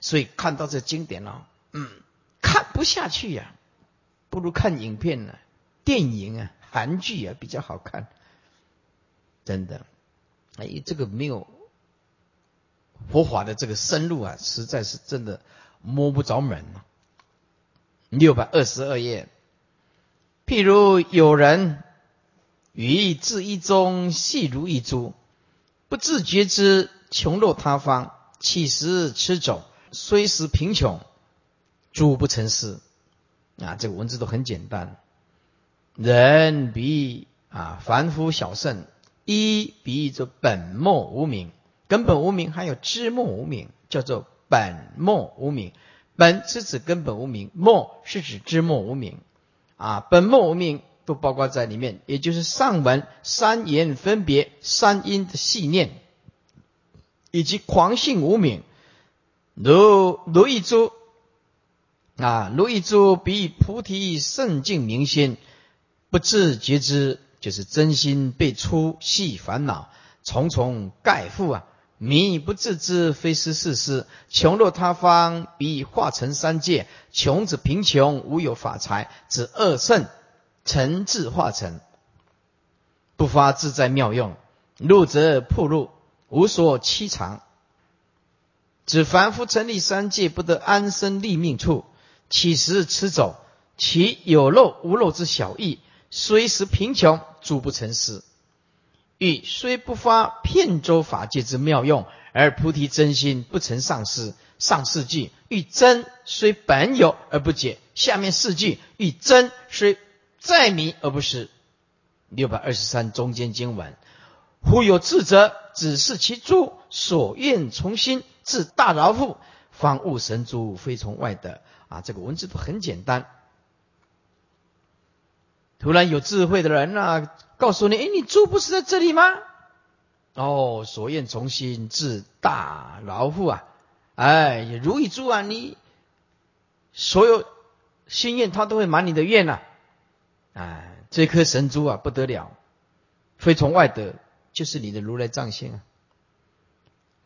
所以看到这经典了，嗯，看不下去呀，不如看影片呢，电影啊，韩剧啊比较好看，真的，哎，这个没有佛法的这个深入啊，实在是真的摸不着门。六百二十二页，譬如有人于自一中细如一珠，不自觉之穷落他方，乞食吃走。虽时贫穷，诸不成事。啊，这个文字都很简单。人比啊凡夫小圣，一比作本末无名，根本无名，还有知末无名，叫做本末无名。本是指根本无名，末是指知末无名。啊，本末无名都包括在里面，也就是上文三言分别三因的细念，以及狂性无名，如如一珠啊，如一珠比菩提圣境明心，不自觉知，就是真心被粗细烦恼重重盖覆啊。迷不自知，非是事实。穷若他方，比化成三界。穷子贫穷，无有法财，指恶圣，成智化成，不发自在妙用。入则破入，无所欺藏。指凡夫成立三界，不得安身立命处。岂时吃走？其有肉无肉之小义，虽时贫穷，诸不成事。欲虽不发遍周法界之妙用，而菩提真心不曾丧失。上四句欲真虽本有而不解，下面四句欲真虽再迷而不失。六百二十三中间经文，忽有智者指示其诸所愿从心，自大饶富，方悟神珠非从外得。啊，这个文字都很简单。突然有智慧的人呐。告诉你，哎，你住不是在这里吗？哦，所愿从心，自大饶富啊！哎，如意珠啊，你所有心愿，他都会满你的愿呐！啊，这颗神珠啊，不得了，非从外得，就是你的如来藏心啊！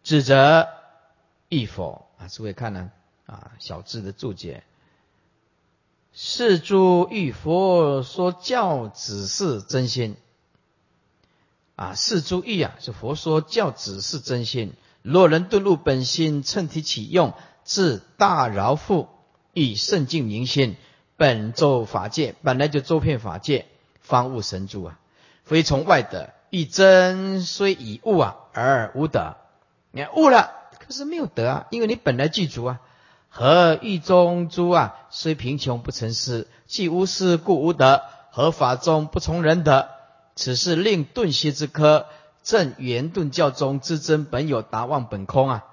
智者亦否啊？诸位看呢？啊，小智的注解。是诸欲佛说教子是真心啊，是诸欲啊，是佛说教子是真心。若人顿入本心，趁体起用，自大饶富，以圣境明心，本周法界本来就周遍法界，方悟神珠啊，非从外得。欲真虽已悟啊，而无得。你悟了，可是没有得啊，因为你本来具足啊。何欲中诸啊？虽贫穷不成事，既无事故无德。何法中不从人德？此是令顿歇之科，正圆顿教中之真本有达望本空啊！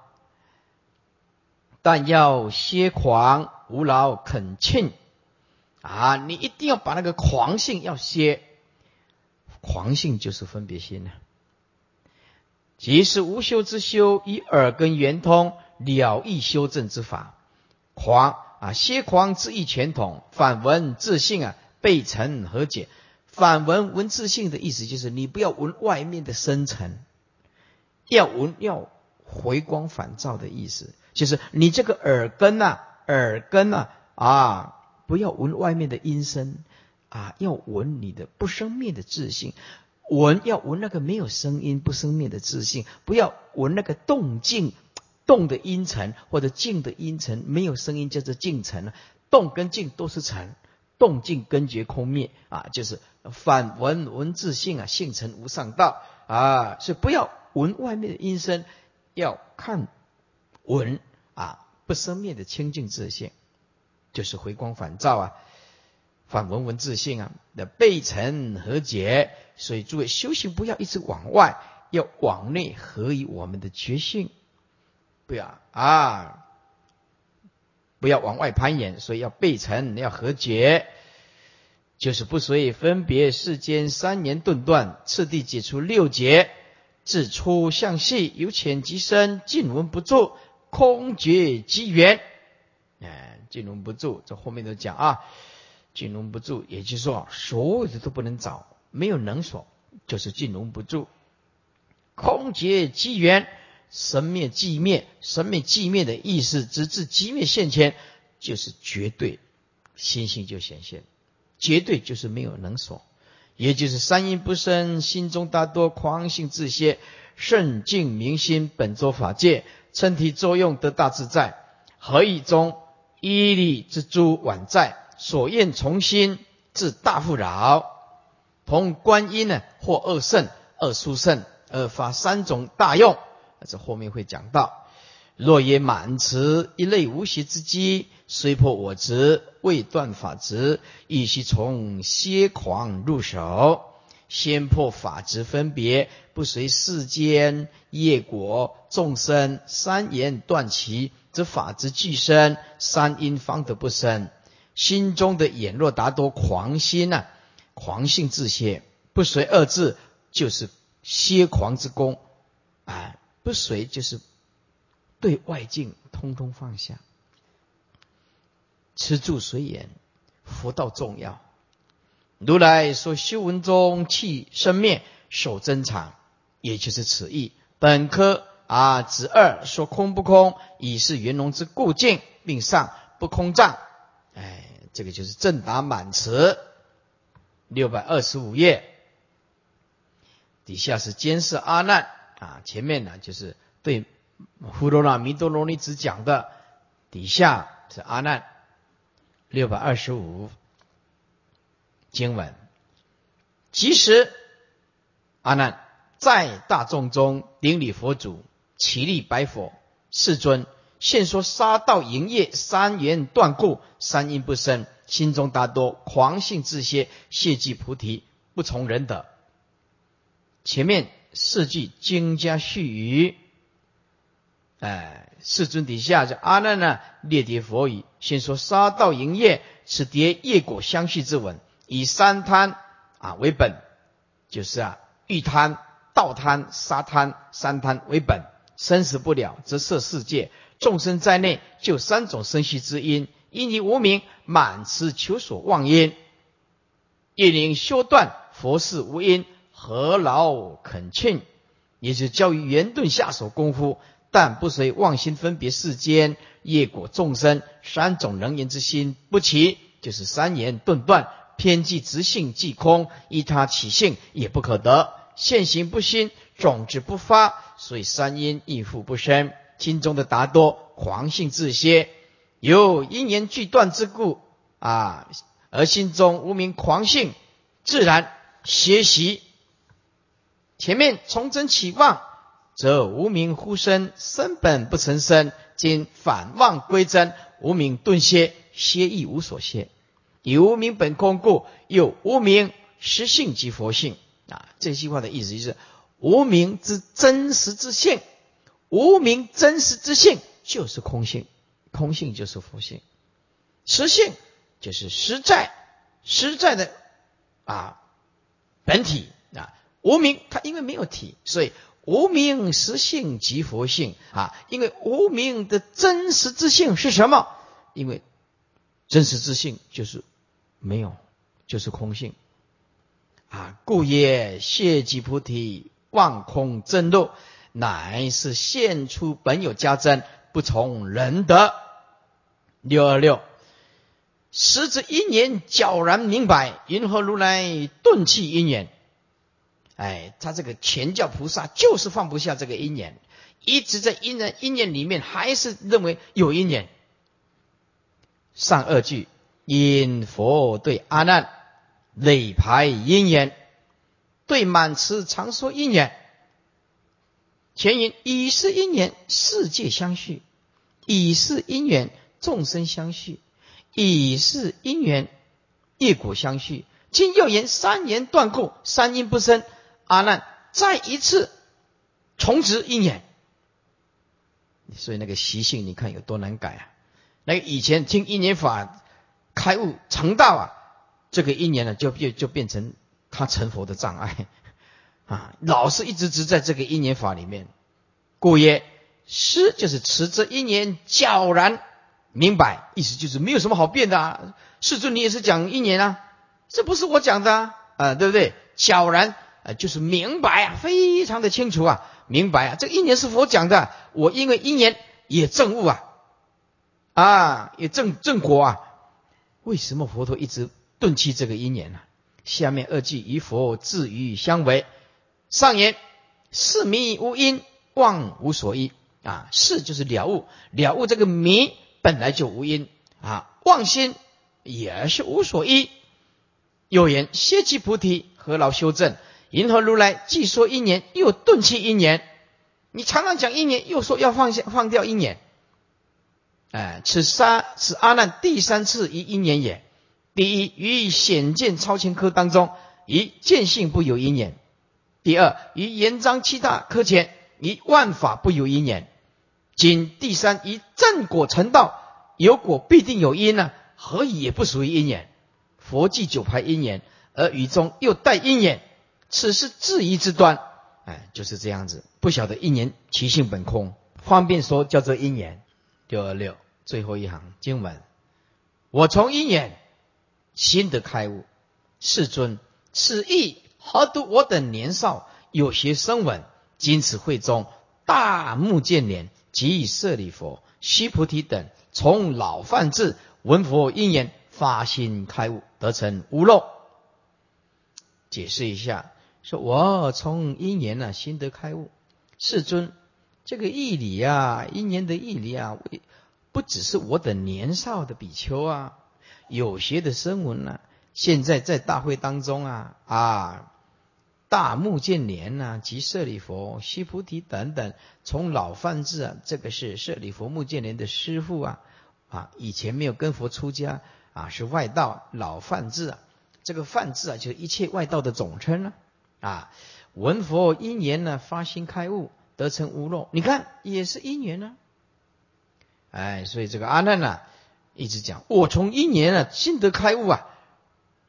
但要歇狂无劳恳庆啊！你一定要把那个狂性要歇，狂性就是分别心呢。即是无修之修，以耳根圆通了义修正之法。狂啊，歇狂之意全统，反闻自信啊，背尘和解。反闻闻自信的意思就是，你不要闻外面的深沉，要闻要回光返照的意思，就是你这个耳根呐，耳根呐啊，不要闻外面的音声啊，要闻你的不生灭的自信，闻要闻那个没有声音不生灭的自信，不要闻那个动静。动的音尘或者静的音尘，没有声音叫做静尘动跟静都是尘，动静根绝空灭啊，就是反闻闻自性啊，性尘无上道。啊，所以不要闻外面的音声，要看闻啊不生灭的清净自性，就是回光返照啊，反闻闻自性啊的背尘和解。所以诸位修行不要一直往外，要往内合于我们的觉性。不要啊！不要往外攀岩，所以要背尘，要和解，就是不随分别世间三年顿断，次第解除六劫，自粗向细，由浅及深，尽闻不住，空觉机缘。哎，尽闻不住，这后面都讲啊，尽闻不住，也就是说，所有的都不能找，没有能所，就是尽闻不住，空劫机缘。神灭寂灭，神灭寂灭的意思，直至寂灭现前，就是绝对，心性就显现，绝对就是没有能所，也就是三阴不生，心中大多狂性自歇，圣境明心，本作法界，身体作用得大自在，何以中依理之诸晚在，所愿从心，至大富饶，同观音呢，或二圣、二殊圣，二发三种大用。这后面会讲到，若也满持一类无邪之机，虽破我执，未断法执，亦须从歇狂入手。先破法执分别，不随世间业果众生三言断其，则法之俱生，三因方得不生。心中的眼若达多狂心呐，狂性自歇，不随二字就是歇狂之功，啊，不随就是对外境通通放下。吃住随缘，佛道重要。如来说修文中气生灭，守真常，也就是此意。本科啊，子二说空不空，已是圆融之故境，并上不空藏。哎，这个就是正答满词。六百二十五页底下是监视阿难啊，前面呢就是对呼罗那弥多罗尼子讲的，底下是阿难。六百二十五经文，即时阿难在大众中顶礼佛祖，起立白佛：“世尊，现说杀道营业三缘断故，三因不生，心中大多狂性自歇，谢即菩提，不从人德。”前面四句经家续语，哎。世尊底下这阿难呢，列叠佛语，先说杀道营业，此叠业果相续之文，以三贪啊为本，就是啊欲贪、道贪、杀贪三贪为本，生死不了，则摄世界众生在内，就三种生息之因，因你无名满持求所妄因，业灵修断，佛事无因，何劳恳庆？也是教于圆顿下手功夫。但不随妄心分别世间业果众生三种能言之心不齐，就是三言顿断偏即直性即空，依他起性也不可得，现行不兴，种子不发，所以三因亦复不生，心中的达多狂性自歇，有因缘俱断之故啊，而心中无名狂性自然歇息。前面从真起妄。则无名忽生，生本不成生，今反妄归真，无名顿歇，歇亦无所歇。以无名本空故，又无名实性即佛性啊！这句话的意思就是：无名之真实之性，无名真实之性就是空性，空性就是佛性，实性就是实在实在的啊本体啊。无名它因为没有体，所以。无名实性即佛性啊！因为无名的真实之性是什么？因为真实之性就是没有，就是空性啊！故曰：谢即菩提，望空真露，乃是现出本有家珍，不从人德。六二六，时之因缘皎然明白，云何如来顿弃因缘？哎，他这个全教菩萨就是放不下这个因缘，一直在因缘因缘里面，还是认为有因缘。上二句，因佛对阿难累排因缘，对满池常说因缘。前因以是因缘，世界相续；已是因缘，众生相续；已是因缘，业果相续。今又言三言断故，三因不生。阿难再一次重植因缘，所以那个习性你看有多难改啊！那个以前听因缘法开悟成道啊，这个因缘呢就变就变成他成佛的障碍 [laughs] 啊！老是一直执在这个因缘法里面，故曰师就是持之一年皎然明白，意思就是没有什么好变的啊！世尊你也是讲因缘啊，这不是我讲的啊，啊对不对？皎然啊。就是明白啊，非常的清楚啊，明白啊，这个因缘是佛讲的，我因为因缘也证悟啊，啊，也证证果啊。为什么佛陀一直顿弃这个因缘呢？下面二句与佛自语相违。上言：是迷无因，妄无所依啊。是就是了悟，了悟这个迷本来就无因啊，妄心也是无所依。有言：歇即菩提，何劳修正？银河如来既说因缘，又顿弃因缘。你常常讲因缘，又说要放下放掉因缘，哎，此三此阿难第三次于因缘也。第一，于显见超前科当中，以见性不有因缘；第二，于言章七大科前，以万法不有因缘。今第三，以正果成道，有果必定有因呢？何以也不属于因缘？佛记九排因缘，而语中又带因缘，此是质疑之端。哎，就是这样子，不晓得因缘其性本空，方便说叫做因缘。六二六最后一行经文：我从因缘。心得开悟，世尊，此意何独我等年少有学声闻，今此会中大目犍连及舍利佛、须菩提等，从老犯智闻佛因缘，发心开悟，得成无漏。解释一下，说我从因缘呢，心得开悟，世尊，这个义理啊，因缘的义理啊，不只是我等年少的比丘啊。有学的声闻呢，现在在大会当中啊啊，大目犍连呐，及舍利佛、须菩提等等，从老范智啊，这个是舍利佛目犍连的师父啊啊，以前没有跟佛出家啊，是外道老范智啊，这个范智啊，就是一切外道的总称了啊。闻佛因缘呢，发心开悟，得成无漏，你看也是因缘呢。哎，所以这个阿难呐。一直讲，我从一年啊，心得开悟啊，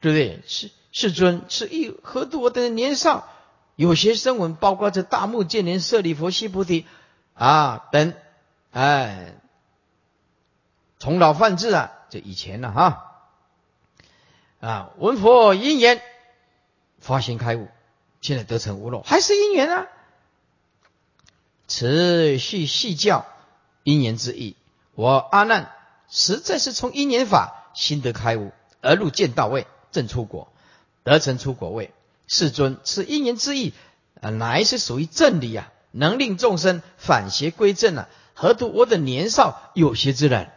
对不对？世世尊，是一何度我的年少，有些声闻，包括这大目犍连、舍利佛、悉菩提啊等，哎，从老犯智啊，这以前了哈，啊，闻佛因缘，发心开悟，现在得成无漏，还是因缘啊？此续细教因缘之意，我阿难。实在是从因缘法心得开悟，而入见道位，正出果，得成出果位。世尊，此因缘之意，啊，乃是属于正理啊，能令众生反邪归正啊。何图我等年少有学之人，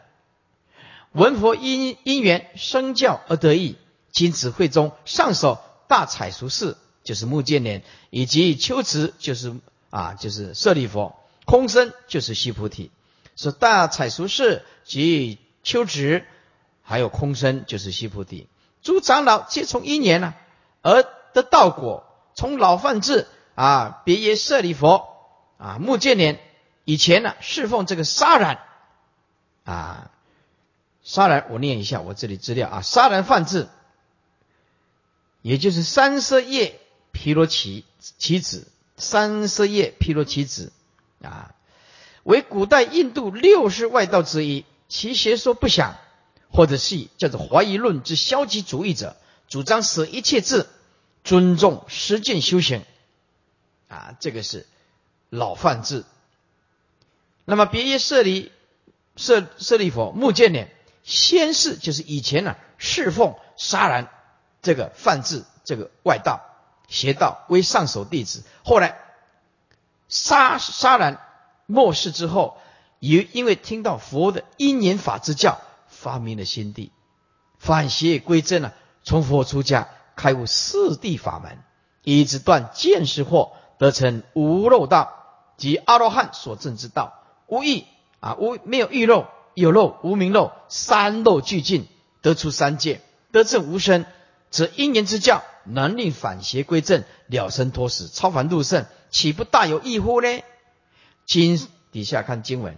闻佛因因缘生教而得意，今此会中上首大彩俗士，就是目犍连，以及秋池，就是啊，就是舍利佛，空身就是须菩提，说大彩俗士及。秋止，还有空身，就是西菩提。诸长老皆从因缘呢而得道果。从老范智啊，别耶舍利佛啊，目犍连以前呢侍奉这个沙然啊，沙然我念一下我这里资料啊，沙然范智，也就是三色叶毗罗奇其子，三色叶毗罗奇子啊，为古代印度六世外道之一。其邪说不想，或者是叫做怀疑论之消极主义者，主张舍一切智，尊重实践修行。啊，这个是老范智。那么别耶舍利舍舍利佛目犍连，先是就是以前呢侍奉沙然这个范智这个外道邪道为上首弟子，后来沙沙然末世之后。也因为听到佛的因缘法之教，发明了心地，反邪归正了，从佛出家，开悟四谛法门，以直断见识惑，得成无漏道，即阿罗汉所证之道。无异啊，无没有欲漏，有漏无明漏，三漏俱尽，得出三界，得证无生，则因缘之教能令反邪归正，了生脱死，超凡入圣，岂不大有异乎呢？经底下看经文。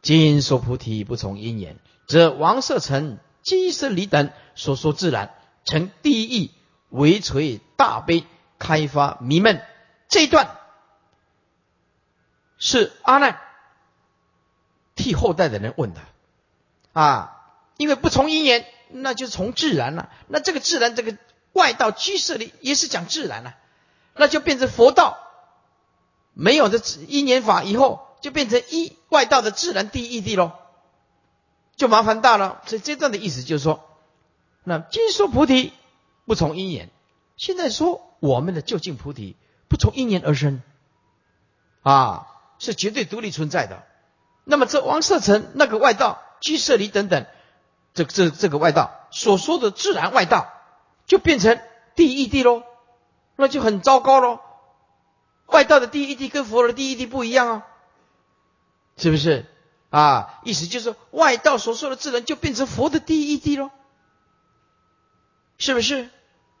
今说菩提不从因缘，则王舍城、基舍离等所说自然成第一义，为垂大悲，开发迷闷。这一段是阿难替后代的人问的啊，因为不从因缘，那就从自然了。那这个自然，这个外道居舍离也是讲自然了，那就变成佛道没有的因缘法以后。就变成一外道的自然第一义谛喽，就麻烦大了。所以这段的意思就是说，那今说菩提不从因缘，现在说我们的究竟菩提不从因缘而生，啊，是绝对独立存在的。那么这王舍城那个外道居舍离等等，这这这个外道所说的自然外道，就变成第一义谛喽，那就很糟糕喽。外道的第一义谛跟佛的第一义谛不一样啊。是不是？啊，意思就是外道所说的自然就变成佛的第一义谛喽，是不是？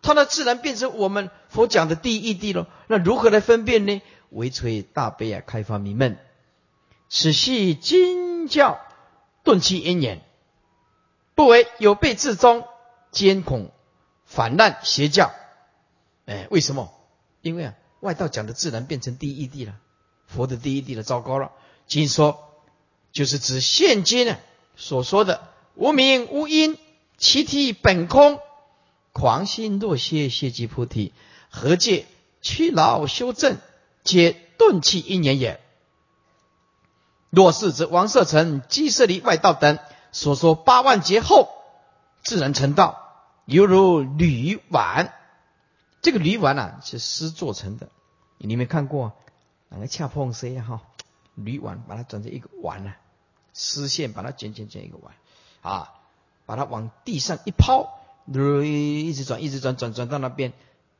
他的自然变成我们佛讲的第一义谛喽。那如何来分辨呢？唯垂大悲啊，开发明门，此系经教顿其因缘，不为有备自宗，监恐反滥邪教。哎，为什么？因为啊，外道讲的自然变成第一义谛了，佛的第一谛了，糟糕了。经说。就是指现今呢所说的无名无因，其体本空，狂心若歇，歇即菩提，何借屈劳修正，皆顿气因缘也。若是指王舍城、鸡舍离外道等所说八万劫后自然成道，犹如铝碗。这个铝碗啊是丝做成的，你没看过？哪个恰碰谁哈？铝碗把它转成一个碗呢，丝线把它卷卷卷一个碗，啊，把它往地上一抛，一直转一直转转转到那边，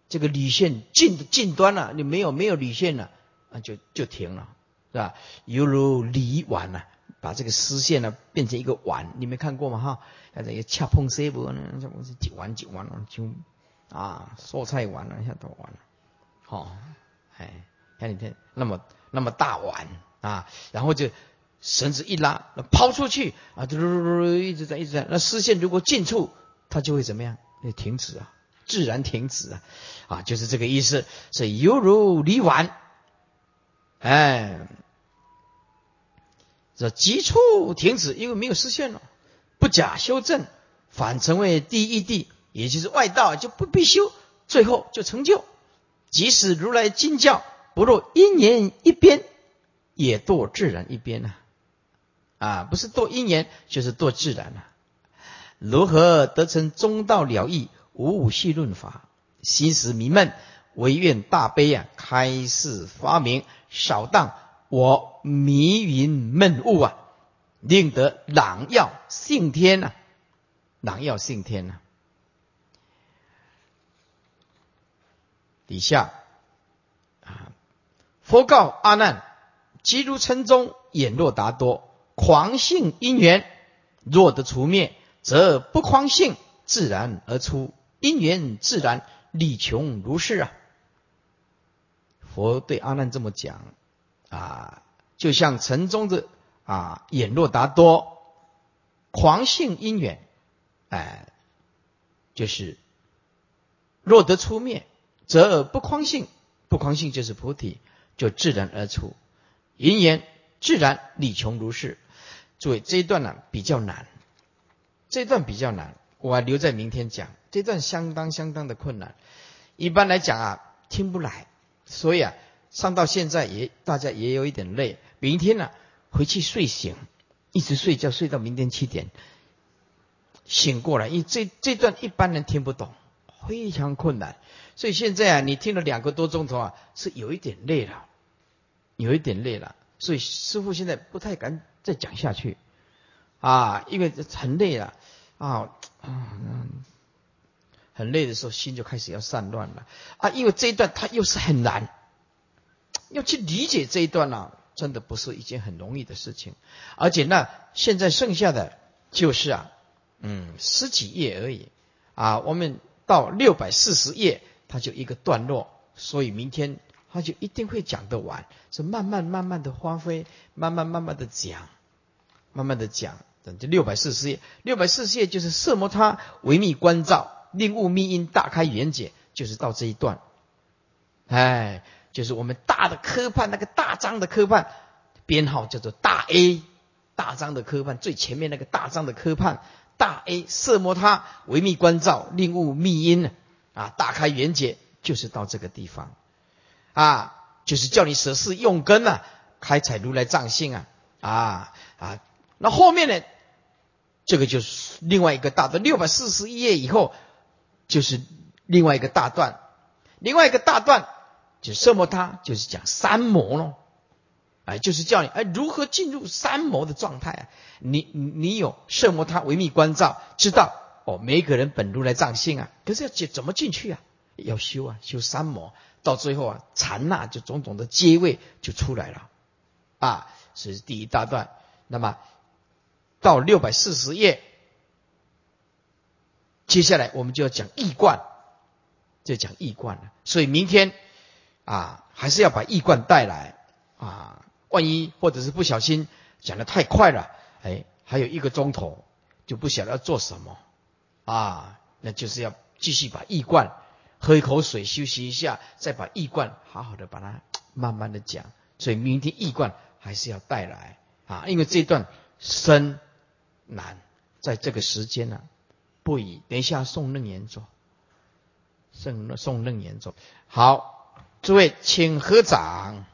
这个铝线尽尽端了，你没有没有铝线了，啊就就停了，是吧？犹如铝碗啊，把这个丝线呢变成一个碗，你没看过吗？哈，那这个恰碰丝不呢？这不是几碗几碗了，就啊蔬菜碗了，下都碗了，好，哎，看你看那么那么大碗。啊，然后就绳子一拉，抛出去啊，嘟嘟嘟嘟一直在一直在。那视线如果近处，它就会怎么样？那停止啊，自然停止啊，啊，就是这个意思。是犹如离碗，哎，这急促停止，因为没有视线了，不假修正，反成为第一地，也就是外道就不必修，最后就成就。即使如来经教不若因缘一边。也堕自然一边呐，啊，不是堕因缘，就是堕自然呐。如何得成中道了义？五五系论法，心识迷闷，唯愿大悲啊，开示发明，扫荡我迷云闷雾啊，令得朗耀性天呐，朗耀性天呐。底下啊，佛告阿难。即如城中眼若达多，狂性因缘若得除灭，则不狂性自然而出，因缘自然理穷如是啊。佛对阿难这么讲啊，就像城中的啊眼若达多，狂性因缘，哎，就是若得出灭，则不狂性，不狂性就是菩提，就自然而出。云言自然理穷如是，诸位这一段呢比较难，这一段比较难，我留在明天讲。这段相当相当的困难，一般来讲啊听不来，所以啊上到现在也大家也有一点累。明天呢回去睡醒，一直睡觉睡到明天七点，醒过来，因为这这段一般人听不懂，非常困难。所以现在啊你听了两个多钟头啊是有一点累了。有一点累了，所以师傅现在不太敢再讲下去，啊，因为很累了，啊，很累的时候心就开始要散乱了，啊，因为这一段它又是很难，要去理解这一段呢，真的不是一件很容易的事情，而且呢，现在剩下的就是啊，嗯，十几页而已，啊，我们到六百四十页，它就一个段落，所以明天。他就一定会讲得完，是慢慢慢慢的发挥，慢慢慢慢的讲，慢慢的讲，等这六百四十页，六百四十页就是色摩他维密观照，令悟密因大开圆解，就是到这一段，哎，就是我们大的科判那个大章的科判，编号叫做大 A，大章的科判最前面那个大章的科判，大 A 色摩他维密观照，令悟密因啊大开圆解，就是到这个地方。啊，就是叫你舍事用根呐，开采如来藏性啊，啊啊，那后面呢，这个就是另外一个大段，六百四十一页以后，就是另外一个大段，另外一个大段就色摩他，就是讲三摩咯，哎，就是叫你哎如何进入三摩的状态啊，你你有色摩他维密关照，知道哦，每一个人本如来藏性啊，可是要怎怎么进去啊？要修啊，修三摩。到最后啊，禅那就种种的阶位就出来了，啊，这是第一大段。那么到六百四十页，接下来我们就要讲易观，就讲易观了。所以明天啊，还是要把易观带来啊。万一或者是不小心讲的太快了，哎，还有一个钟头就不晓得要做什么啊，那就是要继续把易贯喝一口水休息一下，再把易观好好的把它 [tsk] 慢慢的讲。所以明天易观还是要带来啊，因为这段深难，在这个时间呢，不宜。等一下送楞严咒，送送楞严咒。好，诸位请合掌。